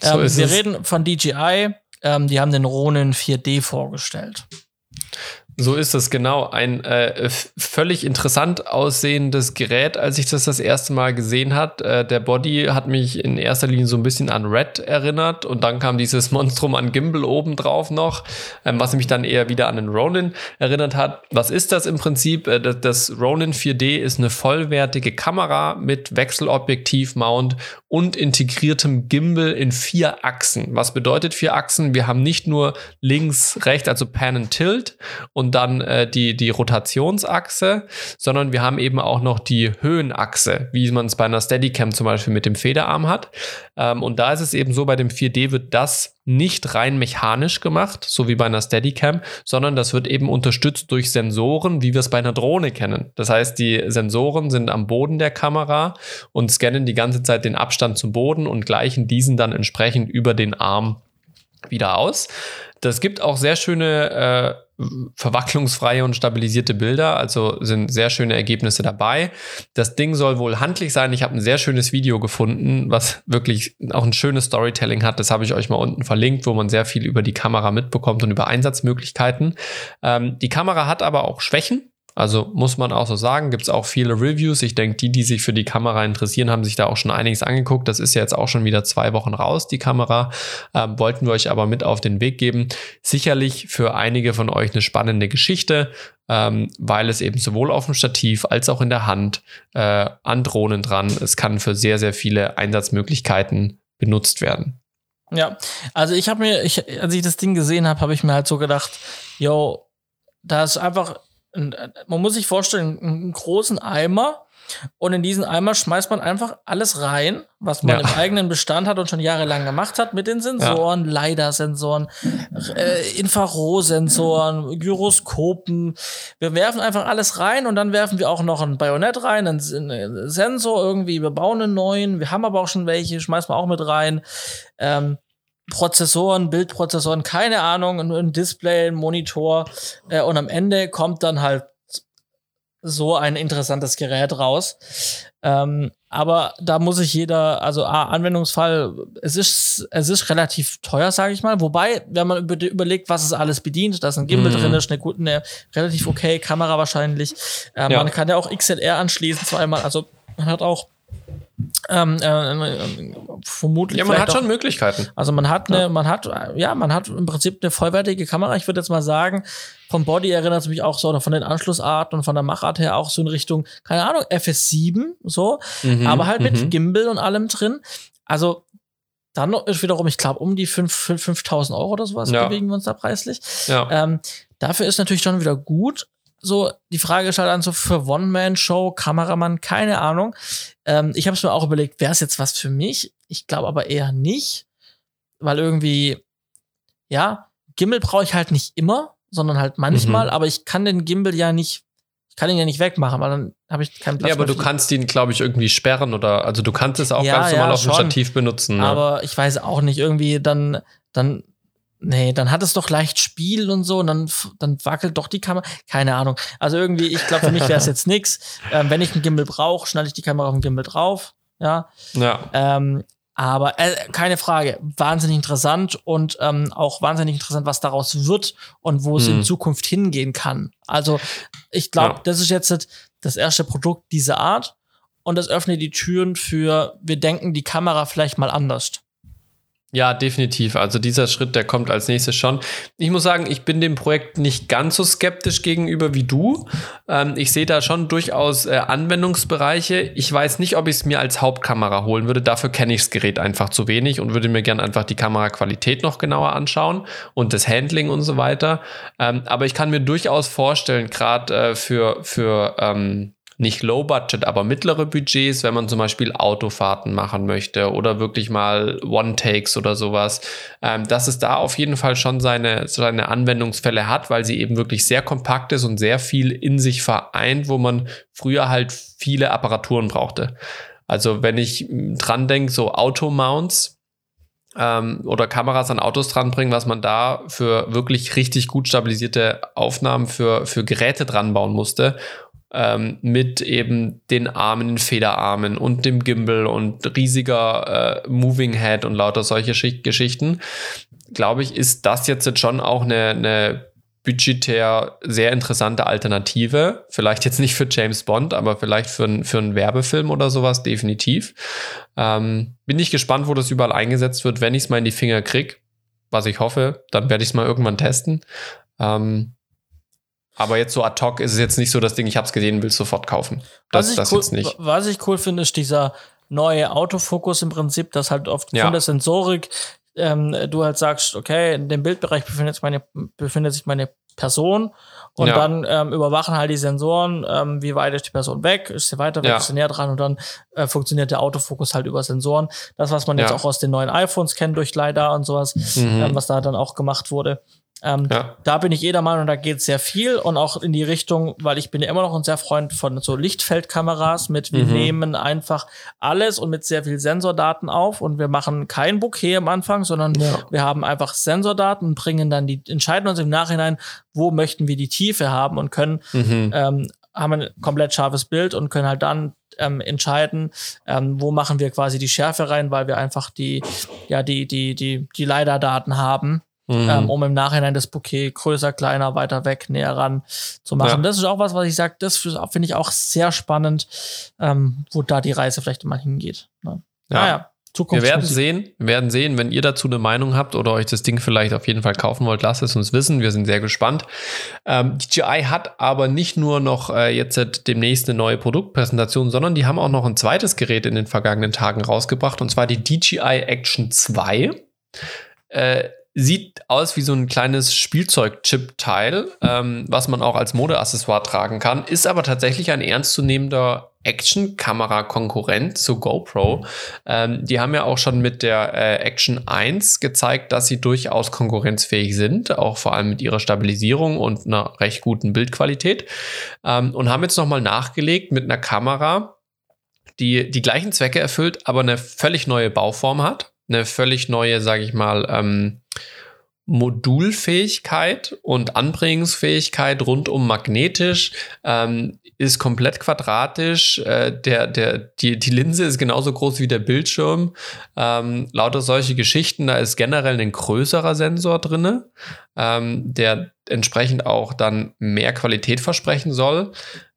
So ähm, wir es. reden von DJI. Ähm, die haben den Ronin 4D vorgestellt. So ist es genau. Ein äh, völlig interessant aussehendes Gerät, als ich das das erste Mal gesehen hat. Äh, der Body hat mich in erster Linie so ein bisschen an Red erinnert und dann kam dieses [laughs] Monstrum an Gimbal obendrauf noch, ähm, was mich dann eher wieder an den Ronin erinnert hat. Was ist das im Prinzip? Äh, das Ronin 4D ist eine vollwertige Kamera mit Wechselobjektiv-Mount und integriertem Gimbal in vier Achsen. Was bedeutet vier Achsen? Wir haben nicht nur links, rechts, also Pan and Tilt und dann äh, die, die Rotationsachse, sondern wir haben eben auch noch die Höhenachse, wie man es bei einer Steadicam zum Beispiel mit dem Federarm hat. Ähm, und da ist es eben so, bei dem 4D wird das nicht rein mechanisch gemacht, so wie bei einer Steadicam, sondern das wird eben unterstützt durch Sensoren, wie wir es bei einer Drohne kennen. Das heißt, die Sensoren sind am Boden der Kamera und scannen die ganze Zeit den Abstand zum Boden und gleichen diesen dann entsprechend über den Arm wieder aus. Das gibt auch sehr schöne äh, verwacklungsfreie und stabilisierte Bilder, also sind sehr schöne Ergebnisse dabei. Das Ding soll wohl handlich sein. Ich habe ein sehr schönes Video gefunden, was wirklich auch ein schönes Storytelling hat. Das habe ich euch mal unten verlinkt, wo man sehr viel über die Kamera mitbekommt und über Einsatzmöglichkeiten. Ähm, die Kamera hat aber auch Schwächen. Also muss man auch so sagen, gibt es auch viele Reviews. Ich denke, die, die sich für die Kamera interessieren, haben sich da auch schon einiges angeguckt. Das ist ja jetzt auch schon wieder zwei Wochen raus, die Kamera. Ähm, wollten wir euch aber mit auf den Weg geben. Sicherlich für einige von euch eine spannende Geschichte, ähm, weil es eben sowohl auf dem Stativ als auch in der Hand äh, an Drohnen dran. Es kann für sehr, sehr viele Einsatzmöglichkeiten benutzt werden. Ja, also ich habe mir, ich, als ich das Ding gesehen habe, habe ich mir halt so gedacht, yo, da ist einfach man muss sich vorstellen, einen großen Eimer und in diesen Eimer schmeißt man einfach alles rein, was man ja. im eigenen Bestand hat und schon jahrelang gemacht hat, mit den Sensoren, ja. LiDAR-Sensoren, äh, Infrarotsensoren, Gyroskopen. Wir werfen einfach alles rein und dann werfen wir auch noch ein Bajonett rein, einen, einen Sensor irgendwie. Wir bauen einen neuen. Wir haben aber auch schon welche, schmeißen wir auch mit rein. Ähm, Prozessoren, Bildprozessoren, keine Ahnung, ein Display, ein Monitor äh, und am Ende kommt dann halt so ein interessantes Gerät raus. Ähm, aber da muss sich jeder, also A, Anwendungsfall, es ist, es ist relativ teuer, sage ich mal. Wobei, wenn man über, überlegt, was es alles bedient, da ist ein Gimbal mhm. drin, ist eine gute, eine relativ okay Kamera wahrscheinlich. Äh, ja. Man kann ja auch XLR anschließen, zweimal, also man hat auch ähm, äh, äh, vermutlich. Ja, man hat auch, schon Möglichkeiten. Also man hat eine, ja. man hat, ja, man hat im Prinzip eine vollwertige Kamera. Ich würde jetzt mal sagen, vom Body erinnert es mich auch so, oder von den Anschlussarten und von der Machart her auch so in Richtung, keine Ahnung, FS7, so, mhm, aber halt mit mhm. Gimbal und allem drin. Also dann ist wiederum, ich glaube, um die 5000 Euro oder sowas ja. bewegen wir uns da preislich. Ja. Ähm, dafür ist natürlich schon wieder gut, so, die Frage ist halt dann so für One-Man-Show, Kameramann, keine Ahnung. Ähm, ich habe es mir auch überlegt, wäre es jetzt was für mich? Ich glaube aber eher nicht, weil irgendwie, ja, Gimbal brauche ich halt nicht immer, sondern halt manchmal, mhm. aber ich kann den Gimbal ja nicht, ich kann ihn ja nicht wegmachen, weil dann habe ich keinen Platz. Ja, aber du kannst ihn, glaube ich, irgendwie sperren oder, also du kannst es auch ja, ganz normal ja, auf dem Stativ benutzen. Ne? Aber ich weiß auch nicht, irgendwie dann, dann Nee, dann hat es doch leicht Spiel und so und dann, dann wackelt doch die Kamera. Keine Ahnung. Also irgendwie, ich glaube, für mich wäre es jetzt nix. Ähm, wenn ich einen Gimbal brauche, schnalle ich die Kamera auf den Gimbal drauf. Ja. Ja. Ähm, aber äh, keine Frage, wahnsinnig interessant und ähm, auch wahnsinnig interessant, was daraus wird und wo es in mhm. Zukunft hingehen kann. Also ich glaube, ja. das ist jetzt das erste Produkt dieser Art und das öffnet die Türen für, wir denken die Kamera vielleicht mal anders. Ja, definitiv. Also dieser Schritt, der kommt als nächstes schon. Ich muss sagen, ich bin dem Projekt nicht ganz so skeptisch gegenüber wie du. Ähm, ich sehe da schon durchaus äh, Anwendungsbereiche. Ich weiß nicht, ob ich es mir als Hauptkamera holen würde. Dafür kenne ich das Gerät einfach zu wenig und würde mir gern einfach die Kameraqualität noch genauer anschauen und das Handling und so weiter. Ähm, aber ich kann mir durchaus vorstellen, gerade äh, für, für ähm, nicht Low Budget, aber mittlere Budgets, wenn man zum Beispiel Autofahrten machen möchte oder wirklich mal One-Takes oder sowas, ähm, dass es da auf jeden Fall schon seine, seine Anwendungsfälle hat, weil sie eben wirklich sehr kompakt ist und sehr viel in sich vereint, wo man früher halt viele Apparaturen brauchte. Also wenn ich dran denke, so Automounts, ähm, oder Kameras an Autos dranbringen, was man da für wirklich richtig gut stabilisierte Aufnahmen für, für Geräte dranbauen musste ähm, mit eben den Armen, den Federarmen und dem Gimbal und riesiger äh, Moving Head und lauter solche Schicht Geschichten, glaube ich, ist das jetzt schon auch eine, eine budgetär sehr interessante Alternative. Vielleicht jetzt nicht für James Bond, aber vielleicht für, für einen Werbefilm oder sowas definitiv. Ähm, bin ich gespannt, wo das überall eingesetzt wird, wenn ich es mal in die Finger krieg. Was ich hoffe, dann werde ich es mal irgendwann testen. Ähm, aber jetzt so ad hoc ist es jetzt nicht so das Ding, ich habe es gesehen, will sofort kaufen. Das, was das cool, jetzt nicht. Was ich cool finde, ist dieser neue Autofokus im Prinzip, das halt oft ja. von der Sensorik ähm, du halt sagst, okay, in dem Bildbereich befindet sich meine, befindet sich meine Person. Und Ja. dann ähm, überwachen halt die Sensoren, ähm, wie weit ist die Person weg, ist sie weiter weg, Ja. ist sie näher dran und dann äh, funktioniert der Autofokus halt über Sensoren. Das, was man jetzt Ja. auch aus den neuen iPhones kennt durch LiDAR und sowas, Mhm. ähm, was da dann auch gemacht wurde. Ähm, Ja. Da bin ich eh der Meinung, da geht sehr viel und auch in die Richtung, weil ich bin ja immer noch ein sehr Freund von so Lichtfeldkameras mit, wir Mhm. nehmen einfach alles und mit sehr viel Sensordaten auf und wir machen kein Bouquet am Anfang, sondern Ja. wir haben einfach Sensordaten und bringen dann die, entscheiden uns im Nachhinein, wo möchten wir die Tiefe haben und können Mhm. ähm, haben ein komplett scharfes Bild und können halt dann ähm, entscheiden, ähm, wo machen wir quasi die Schärfe rein, weil wir einfach die, ja, die, die, die, die LiDAR-Daten haben, Mhm. ähm, um im Nachhinein das Bouquet größer, kleiner, weiter weg, näher ran zu machen. Ja. Das ist auch was, was ich sage, das finde ich auch sehr spannend, ähm, wo da die Reise vielleicht mal hingeht. Ne? Ja. Naja, Wir Zukunft. werden sehen, wir werden sehen, wenn ihr dazu eine Meinung habt oder euch das Ding vielleicht auf jeden Fall kaufen wollt, lasst es uns wissen. Wir sind sehr gespannt. Ähm, DJI hat aber nicht nur noch äh, jetzt demnächst eine neue Produktpräsentation, sondern die haben auch noch ein zweites Gerät in den vergangenen Tagen rausgebracht und zwar die DJI Action 2. Äh, sieht aus wie so ein kleines Spielzeug-Chip-Teil, ähm, was man auch als Modeaccessoire tragen kann, ist aber tatsächlich ein ernstzunehmender Action-Kamera-Konkurrent zu GoPro. Ähm, die haben ja auch schon mit der äh, Action 1 gezeigt, dass sie durchaus konkurrenzfähig sind, auch vor allem mit ihrer Stabilisierung und einer recht guten Bildqualität. Ähm, und haben jetzt nochmal nachgelegt mit einer Kamera, die die gleichen Zwecke erfüllt, aber eine völlig neue Bauform hat. Eine völlig neue, sage ich mal, ähm, Modulfähigkeit und Anbringungsfähigkeit rundum magnetisch, ähm, ist komplett quadratisch. Äh, der, der, die, die Linse ist genauso groß wie der Bildschirm. Ähm, lauter solche Geschichten, da ist generell ein größerer Sensor drinne, ähm, der entsprechend auch dann mehr Qualität versprechen soll.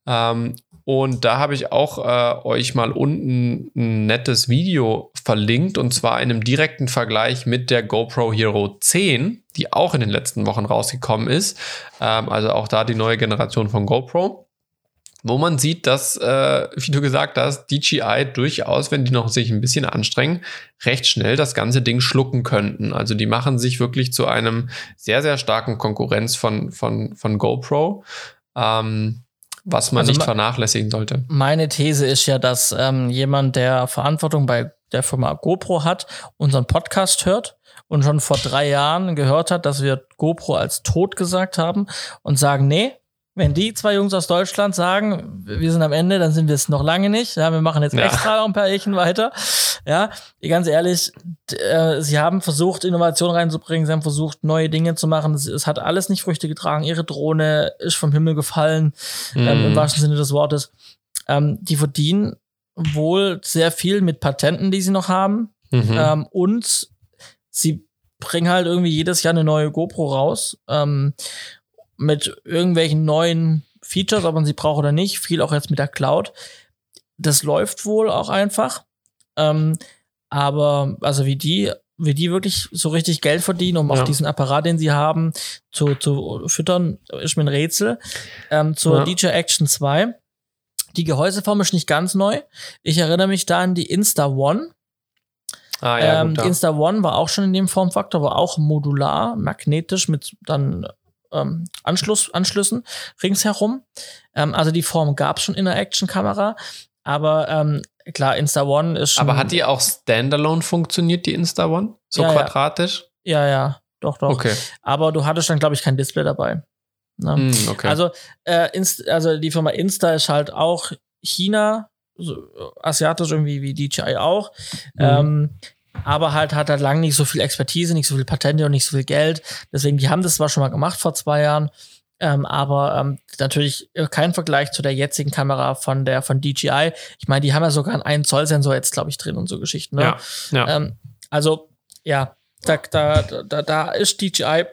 Ähm, und da habe ich auch äh, euch mal unten ein nettes Video verlinkt und zwar in einem direkten Vergleich mit der GoPro Hero 10, die auch in den letzten Wochen rausgekommen ist. Ähm, also auch da die neue Generation von GoPro. Wo man sieht, dass, äh, wie du gesagt hast, DJI durchaus, wenn die noch sich ein bisschen anstrengen, recht schnell das ganze Ding schlucken könnten. Also die machen sich wirklich zu einem sehr, sehr starken Konkurrenz von, von, von GoPro. Ähm, was man Also nicht vernachlässigen sollte. Meine These ist ja, dass ähm, jemand, der Verantwortung bei der Firma GoPro hat, unseren Podcast hört und schon vor drei Jahren gehört hat, dass wir GoPro als tot gesagt haben und sagen, nee, wenn die zwei Jungs aus Deutschland sagen, wir sind am Ende, dann sind wir es noch lange nicht. Ja, wir machen jetzt Ja. extra noch ein paar Jährchen weiter. Ja, ganz ehrlich, äh, sie haben versucht, Innovation reinzubringen, sie haben versucht, neue Dinge zu machen. Es, es hat alles nicht Früchte getragen. Ihre Drohne ist vom Himmel gefallen ähm, im Mm. wahrsten Sinne des Wortes. Ähm, die verdienen wohl sehr viel mit Patenten, die sie noch haben. Mhm. Ähm, und sie bringen halt irgendwie jedes Jahr eine neue GoPro raus. Ähm, mit irgendwelchen neuen Features, ob man sie braucht oder nicht. Viel auch jetzt mit der Cloud. Das läuft wohl auch einfach. Ähm, aber also wie die, wie die wirklich so richtig Geld verdienen, um Ja. auch diesen Apparat, den sie haben, zu, zu füttern, ist mir ein Rätsel. Ähm, zur Ja. DJ Action 2. Die Gehäuseform ist nicht ganz neu. Ich erinnere mich da an die Insta One. ah, ja, ähm, gut, die ja. Insta One war auch schon in dem Formfaktor, war auch modular, magnetisch mit dann ähm, Anschluss, Anschlüssen ringsherum. Ähm, also die Form gab es schon in der Action-Kamera. Aber ähm, klar, Insta One ist schon. Aber hat die auch standalone funktioniert, die Insta One? So Ja, ja. quadratisch? Ja, ja, doch, doch. Okay. Aber du hattest dann, glaube ich, kein Display dabei. Ne? Hm, okay. Also, äh, Inst also die Firma Insta ist halt auch China, so, äh, asiatisch irgendwie wie DJI auch. Mhm. Ähm, aber halt hat halt lang nicht so viel Expertise, nicht so viel Patente und nicht so viel Geld. Deswegen, die haben das zwar schon mal gemacht vor zwei Jahren, ähm, aber ähm, natürlich kein Vergleich zu der jetzigen Kamera von der von DJI. Ich meine, die haben ja sogar einen 1 Zoll Sensor jetzt, glaube ich, drin und so Geschichten. Ne? ja, ja. Ähm, also, ja, da, da, da, da ist DJI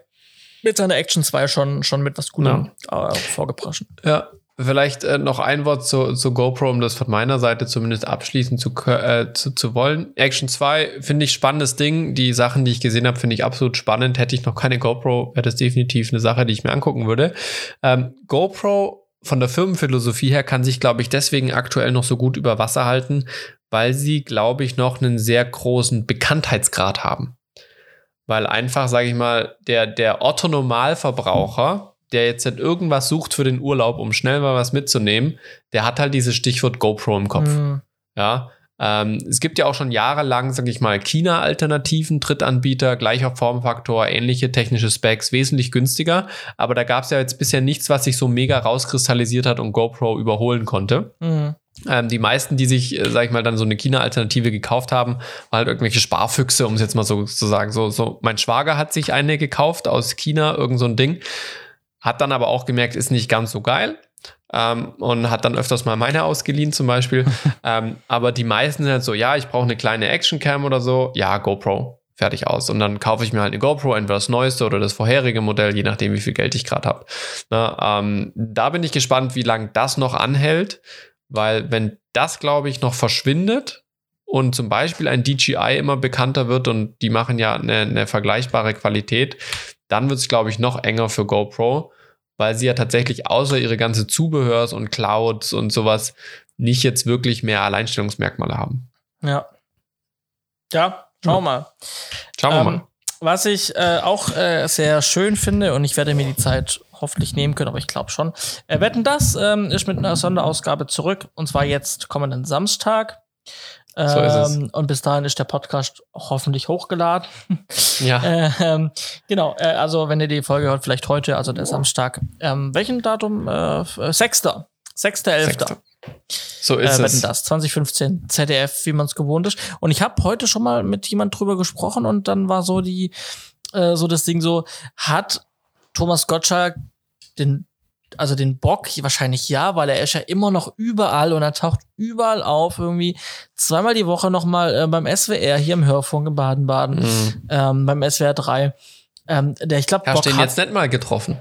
mit seiner Action 2 schon, schon mit was Gutem äh, vorgeprescht. Ja, vielleicht äh, noch ein Wort zu, zu GoPro, um das von meiner Seite zumindest abschließen zu, äh, zu, zu wollen. Action 2 finde ich spannendes Ding. Die Sachen, die ich gesehen habe, finde ich absolut spannend. Hätte ich noch keine GoPro, wäre das definitiv eine Sache, die ich mir angucken würde. Ähm, GoPro von der Firmenphilosophie her kann sich, glaube ich, deswegen aktuell noch so gut über Wasser halten, weil sie, glaube ich, noch einen sehr großen Bekanntheitsgrad haben. Weil einfach, sage ich mal, der, der Otto-Normalverbraucher der jetzt halt irgendwas sucht für den Urlaub, um schnell mal was mitzunehmen, der hat halt dieses Stichwort GoPro im Kopf. Mhm. Ja. Ähm, es gibt ja auch schon jahrelang, sag ich mal, China-Alternativen, Drittanbieter, gleicher Formfaktor, ähnliche technische Specs, wesentlich günstiger. Aber da gab es ja jetzt bisher nichts, was sich so mega rauskristallisiert hat und GoPro überholen konnte. Mhm. Ähm, die meisten, die sich, äh, sag ich mal, dann so eine China-Alternative gekauft haben, waren halt irgendwelche Sparfüchse, um es jetzt mal so zu sagen. So, so, mein Schwager hat sich eine gekauft aus China, irgend so ein Ding, hat dann aber auch gemerkt, ist nicht ganz so geil. Ähm, und hat dann öfters mal meine ausgeliehen zum Beispiel. [laughs] ähm, aber die meisten sind halt so, ja, ich brauche eine kleine Actioncam oder so. Ja, GoPro, fertig aus. Und dann kaufe ich mir halt eine GoPro, entweder das neueste oder das vorherige Modell, je nachdem, wie viel Geld ich gerade habe. Ähm, da bin ich gespannt, wie lange das noch anhält. Weil wenn das, glaube ich, noch verschwindet und zum Beispiel ein DJI immer bekannter wird und die machen ja eine, eine vergleichbare Qualität, dann wird es, glaube ich, noch enger für GoPro, weil sie ja tatsächlich außer ihre ganze Zubehörs und Clouds und sowas nicht jetzt wirklich mehr Alleinstellungsmerkmale haben. Ja. Ja, schauen wir mal. Schauen wir ähm, mal. Was ich äh, auch äh, sehr schön finde, und ich werde mir die Zeit hoffentlich nehmen können, aber ich glaube schon. Äh, Wetten das ähm, ist mit einer Sonderausgabe zurück und zwar jetzt kommenden Samstag. So ist es. Ähm, und bis dahin ist der Podcast hoffentlich hochgeladen. [laughs] Ja. Äh, ähm, genau, äh, also wenn ihr die Folge hört, vielleicht heute, also der Samstag. Ähm, welchen Datum? Äh, Sechster. Sechster, Elfter. So ist äh, es. das 2015 ZDF, wie man es gewohnt ist. Und ich habe heute schon mal mit jemand drüber gesprochen und dann war so die äh, so das Ding so hat Thomas Gottschalk den, also den Bock wahrscheinlich ja, weil er ist ja immer noch überall und er taucht überall auf, irgendwie zweimal die Woche nochmal äh, beim SWR hier im Hörfunk in Baden-Baden, mhm. ähm, beim SWR 3. Ähm, der, ich glaube, Hast du ihn jetzt nicht mal getroffen?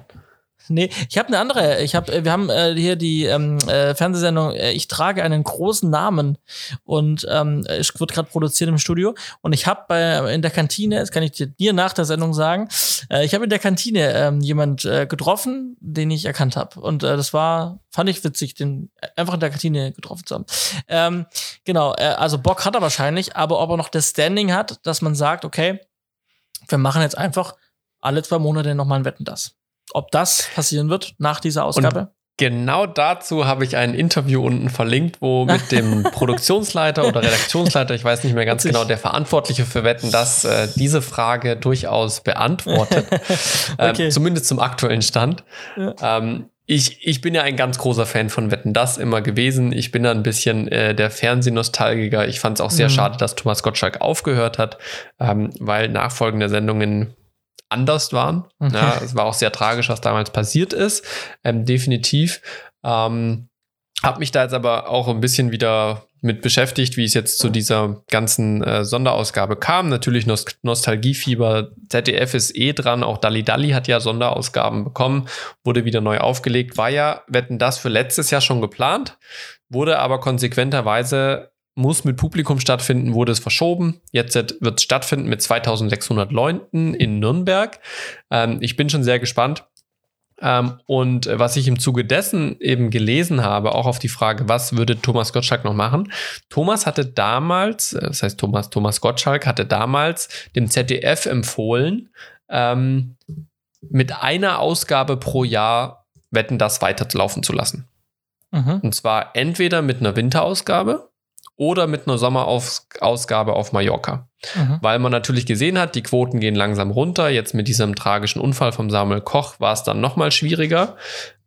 Nee, ich habe eine andere. Ich habe, wir haben äh, hier die ähm, äh, Fernsehsendung. Äh, ich trage einen großen Namen und ähm, es wird gerade produziert im Studio. Und ich habe bei in der Kantine, das kann ich dir nach der Sendung sagen, äh, ich habe in der Kantine ähm, jemand äh, getroffen, den ich erkannt habe. Und äh, das war, fand ich witzig, den einfach in der Kantine getroffen zu haben. Ähm, genau, äh, also Bock hat er wahrscheinlich, aber ob er noch das Standing hat, dass man sagt, okay, wir machen jetzt einfach alle zwei Monate nochmal ein Wetten das ob das passieren wird nach dieser Ausgabe. Und genau dazu habe ich ein Interview unten verlinkt, wo [laughs] mit dem Produktionsleiter oder Redaktionsleiter, ich weiß nicht mehr ganz genau, der Verantwortliche für Wetten, das äh, diese Frage durchaus beantwortet. [laughs] Ähm, okay. ähm, zumindest zum aktuellen Stand. Ja. Ähm, ich, ich bin ja ein ganz großer Fan von Wetten das immer gewesen. Ich bin da ein bisschen äh, der Fernsehnostalgiker. Ich fand es auch sehr mhm. schade, dass Thomas Gottschalk aufgehört hat, ähm, weil nachfolgende Sendungen anders waren. Okay. Ja, es war auch sehr tragisch, was damals passiert ist. Ähm, definitiv. Ähm, habe mich da jetzt aber auch ein bisschen wieder mit beschäftigt, wie es jetzt zu dieser ganzen äh, Sonderausgabe kam. Natürlich Nost Nostalgiefieber. ZDF ist eh dran. Auch Dalli Dalli hat ja Sonderausgaben bekommen, wurde wieder neu aufgelegt. War ja, wetten das für letztes Jahr schon geplant, wurde aber konsequenterweise muss mit Publikum stattfinden, wurde es verschoben. Jetzt wird es stattfinden mit 2600 Leuten in Nürnberg. Ähm, ich bin schon sehr gespannt. Ähm, und was ich im Zuge dessen eben gelesen habe, auch auf die Frage, was würde Thomas Gottschalk noch machen? Thomas hatte damals, äh, das heißt Thomas, Thomas Gottschalk hatte damals dem ZDF empfohlen, ähm, mit einer Ausgabe pro Jahr Wetten das weiterlaufen zu lassen. Mhm. Und zwar entweder mit einer Winterausgabe, oder mit einer Sommerausgabe auf Mallorca. Mhm. Weil man natürlich gesehen hat, die Quoten gehen langsam runter. Jetzt mit diesem tragischen Unfall vom Samuel Koch war es dann nochmal schwieriger.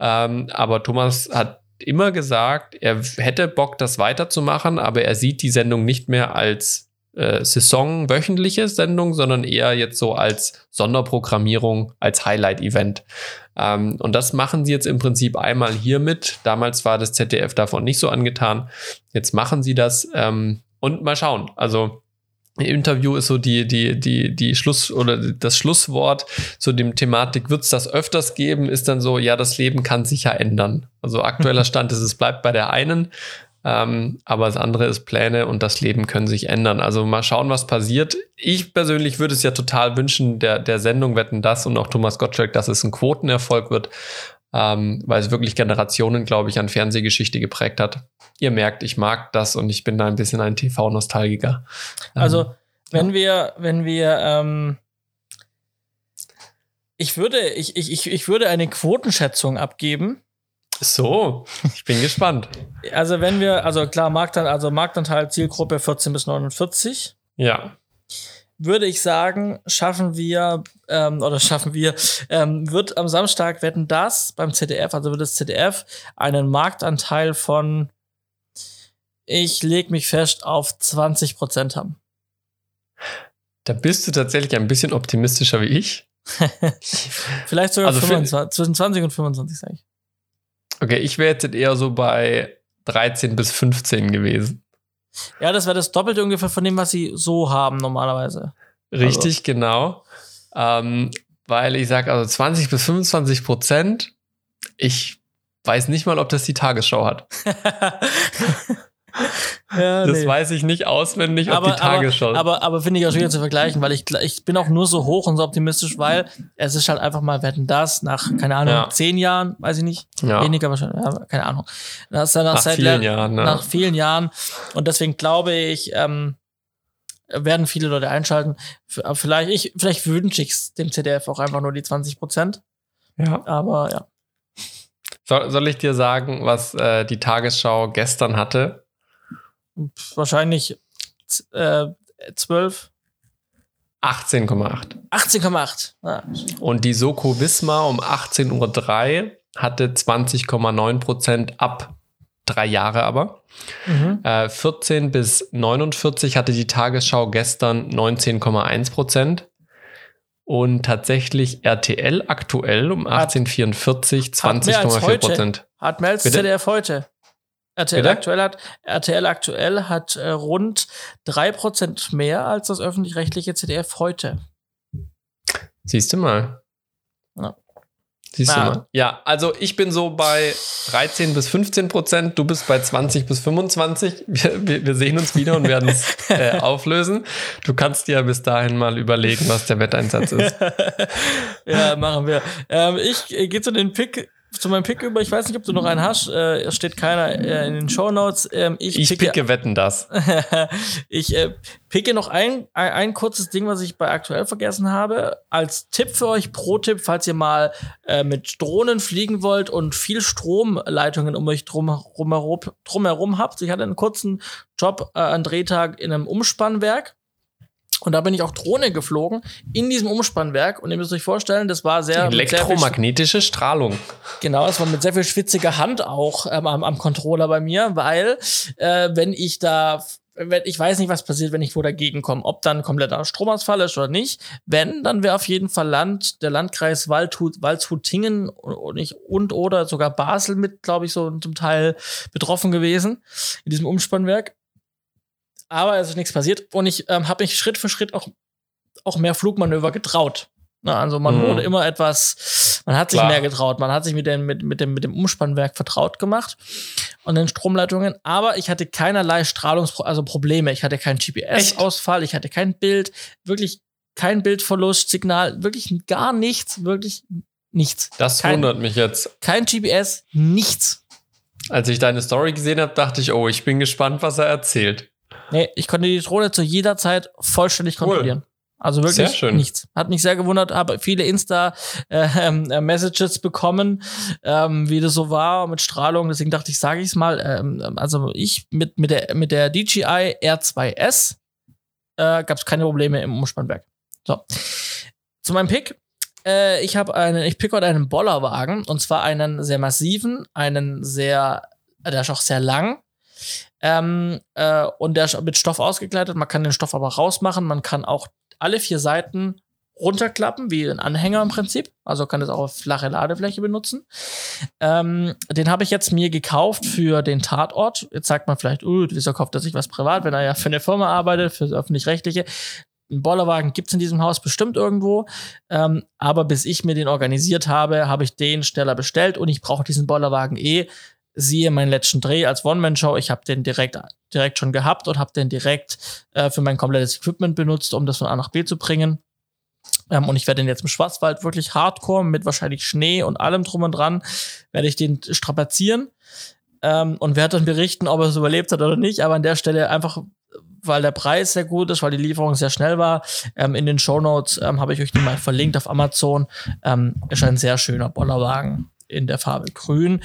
Ähm, aber Thomas hat immer gesagt, er hätte Bock, das weiterzumachen, aber er sieht die Sendung nicht mehr als äh, Saison wöchentliche Sendung, sondern eher jetzt so als Sonderprogrammierung, als Highlight-Event. Ähm, und das machen sie jetzt im Prinzip einmal hiermit. Damals war das ZDF davon nicht so angetan. Jetzt machen sie das ähm, und mal schauen. Also Interview ist so die, die, die, die Schluss oder das Schlusswort zu dem Thematik, wird es das öfters geben, ist dann so, ja, das Leben kann sich ja ändern. Also aktueller [laughs] Stand ist, es bleibt bei der einen. Ähm, aber das andere ist Pläne und das Leben können sich ändern. Also mal schauen, was passiert. Ich persönlich würde es ja total wünschen, der, der Sendung wetten das und auch Thomas Gottschalk, dass es ein Quotenerfolg wird, ähm, weil es wirklich Generationen, glaube ich, an Fernsehgeschichte geprägt hat. Ihr merkt, ich mag das und ich bin da ein bisschen ein TV-Nostalgiker. Also, ähm, wenn ja. wir, wenn wir, ähm Ich würde, ich, ich, ich würde eine Quotenschätzung abgeben. So, ich bin gespannt. Also wenn wir, also klar, Marktanteil, also Marktanteil Zielgruppe 14 bis 49. Ja. Würde ich sagen, schaffen wir, ähm, oder schaffen wir, ähm, wird am Samstag wetten das beim ZDF, also wird das ZDF einen Marktanteil von, ich leg mich fest, auf 20 Prozent haben. Da bist du tatsächlich ein bisschen optimistischer wie ich. [laughs] Vielleicht sogar also 25, zwischen 20 und 25, sage ich. Okay, ich wäre jetzt eher so bei 13 bis 15 gewesen. Ja, das wäre das Doppelte ungefähr von dem, was sie so haben normalerweise. Richtig, also. genau. Ähm, weil ich sage, also 20 bis 25 Prozent, ich weiß nicht mal, ob das die Tagesschau hat. [laughs] Ja, das nee. weiß ich nicht auswendig, aber, ob die Tagesschau. Aber, aber, aber finde ich auch schwierig zu vergleichen, weil ich, ich bin auch nur so hoch und so optimistisch, weil es ist halt einfach mal, hätten das nach, keine Ahnung, ja. zehn Jahren, weiß ich nicht, ja. weniger wahrscheinlich, ja, keine Ahnung. Das ist ja nach, nach vielen Jahren. Ne? Nach vielen Jahren. Und deswegen glaube ich, ähm, werden viele Leute einschalten. Vielleicht, ich, vielleicht wünsche ich dem CDF auch einfach nur die 20 Prozent. Ja. Aber ja. Soll, soll ich dir sagen, was äh, die Tagesschau gestern hatte? Wahrscheinlich äh, 12. 18,8. 18,8. Ah. Und die Soko Wismar um 18.03 Uhr hatte 20,9 Prozent ab drei Jahre aber. Mhm. Äh, 14 bis 49 hatte die Tagesschau gestern 19,1 Prozent. Und tatsächlich RTL aktuell um 1844 20,4 Prozent. Hat mehr als ZDF heute. RTL Bitte? aktuell hat, RTL aktuell hat äh, rund 3% mehr als das öffentlich-rechtliche ZDF heute. Siehst du mal. Ja. Siehst du mal. Ja, also ich bin so bei 13 bis 15 Prozent, du bist bei 20 bis 25. Wir, wir, wir sehen uns wieder und werden es [laughs] äh, auflösen. Du kannst dir bis dahin mal überlegen, was der Wetteinsatz ist. [laughs] ja, machen wir. Ähm, ich äh, gehe zu den Pick zu meinem Pick über. Ich weiß nicht, ob du noch einen hast. Äh, es steht keiner äh, in den Show Notes. Ähm, ich, ich picke, picke wetten das. [laughs] ich äh, picke noch ein, ein, ein, kurzes Ding, was ich bei aktuell vergessen habe. Als Tipp für euch, Pro-Tipp, falls ihr mal äh, mit Drohnen fliegen wollt und viel Stromleitungen um euch drum, drumherum, drumherum habt. Ich hatte einen kurzen Job äh, an Drehtag in einem Umspannwerk. Und da bin ich auch Drohne geflogen in diesem Umspannwerk. Und ihr müsst euch vorstellen, das war sehr. Elektromagnetische sehr Strahlung. Genau, es war mit sehr viel schwitziger Hand auch ähm, am, am Controller bei mir, weil äh, wenn ich da wenn, ich weiß nicht, was passiert, wenn ich wo dagegen komme, ob dann kompletter Stromausfall ist oder nicht. Wenn, dann wäre auf jeden Fall Land, der Landkreis Waldhut, Waldshut-Tingen und, nicht, und oder sogar Basel mit, glaube ich, so zum Teil betroffen gewesen in diesem Umspannwerk aber es ist nichts passiert und ich ähm, habe mich Schritt für Schritt auch, auch mehr Flugmanöver getraut. Na, also man mhm. wurde immer etwas, man hat sich Klar. mehr getraut, man hat sich mit dem, mit, mit, dem, mit dem Umspannwerk vertraut gemacht und den Stromleitungen, aber ich hatte keinerlei Strahlungs, also Probleme. Ich hatte keinen GPS-Ausfall, ich hatte kein Bild, wirklich kein Bildverlust, Signal, wirklich gar nichts, wirklich nichts. Das kein, wundert mich jetzt. Kein GPS, nichts. Als ich deine Story gesehen habe, dachte ich, oh, ich bin gespannt, was er erzählt. Nee, ich konnte die Drohne zu jeder Zeit vollständig kontrollieren. Cool. Also wirklich nichts. Hat mich sehr gewundert, habe viele Insta-Messages äh, bekommen, ähm, wie das so war mit Strahlung. Deswegen dachte ich, sage ich es mal. Ähm, also ich mit, mit, der, mit der DJI R2S äh, gab es keine Probleme im Umspannwerk. So. Zu meinem Pick. Äh, ich habe einen, ich pick heute einen Bollerwagen und zwar einen sehr massiven, einen sehr, der ist auch sehr lang, ähm, äh, und der ist mit Stoff ausgekleidet. Man kann den Stoff aber rausmachen. Man kann auch alle vier Seiten runterklappen, wie ein Anhänger im Prinzip. Also kann das auch auf flache Ladefläche benutzen. Ähm, den habe ich jetzt mir gekauft für den Tatort. Jetzt sagt man vielleicht, uh, wieso kauft er sich was privat, wenn er ja für eine Firma arbeitet, für das öffentlich-rechtliche. Ein Bollerwagen gibt es in diesem Haus bestimmt irgendwo. Ähm, aber bis ich mir den organisiert habe, habe ich den schneller bestellt und ich brauche diesen Bollerwagen eh siehe meinen letzten Dreh als One-Man-Show. Ich habe den direkt, direkt schon gehabt und habe den direkt äh, für mein komplettes Equipment benutzt, um das von A nach B zu bringen. Ähm, und ich werde den jetzt im Schwarzwald wirklich hardcore mit wahrscheinlich Schnee und allem drum und dran, werde ich den strapazieren ähm, und werde dann berichten, ob er es überlebt hat oder nicht. Aber an der Stelle einfach weil der Preis sehr gut ist, weil die Lieferung sehr schnell war. Ähm, in den Show Notes ähm, habe ich euch die mal verlinkt auf Amazon. Ähm, ist ein sehr schöner Bollerwagen in der Farbe grün.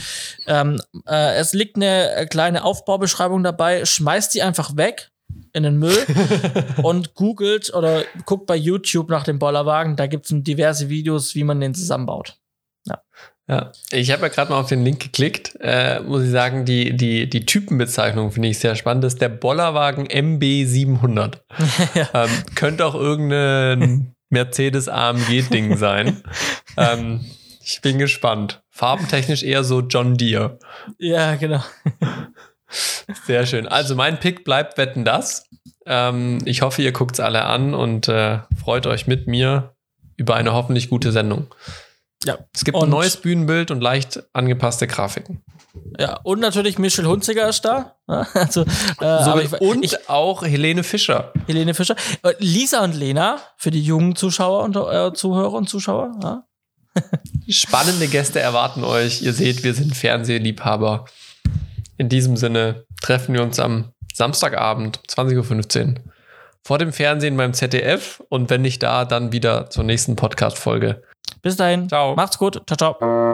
Ähm, äh, es liegt eine kleine Aufbaubeschreibung dabei. Schmeißt die einfach weg in den Müll [laughs] und googelt oder guckt bei YouTube nach dem Bollerwagen. Da gibt es diverse Videos, wie man den zusammenbaut. Ja. Ja, ich habe ja gerade mal auf den Link geklickt. Äh, muss ich sagen, die, die, die Typenbezeichnung finde ich sehr spannend. Das ist der Bollerwagen MB700. [laughs] ja. ähm, könnte auch irgendein [laughs] Mercedes AMG-Ding sein. ähm, ich bin gespannt. Farbentechnisch eher so John Deere. Ja, genau. Sehr schön. Also mein Pick bleibt Wetten das. Ähm, ich hoffe, ihr guckt es alle an und äh, freut euch mit mir über eine hoffentlich gute Sendung. Ja. Es gibt und ein neues Bühnenbild und leicht angepasste Grafiken. Ja, und natürlich Michel Hunziger ist da. Also, äh, so, ich, und ich, auch Helene Fischer. Helene Fischer. Äh, Lisa und Lena für die jungen Zuschauer und äh, Zuhörer und Zuschauer. Ja. Spannende Gäste erwarten euch. Ihr seht, wir sind Fernsehliebhaber. In diesem Sinne treffen wir uns am Samstagabend, 20.15 Uhr, vor dem Fernsehen beim ZDF und wenn nicht da, dann wieder zur nächsten Podcast-Folge. Bis dahin. Ciao. Macht's gut. Ciao, ciao.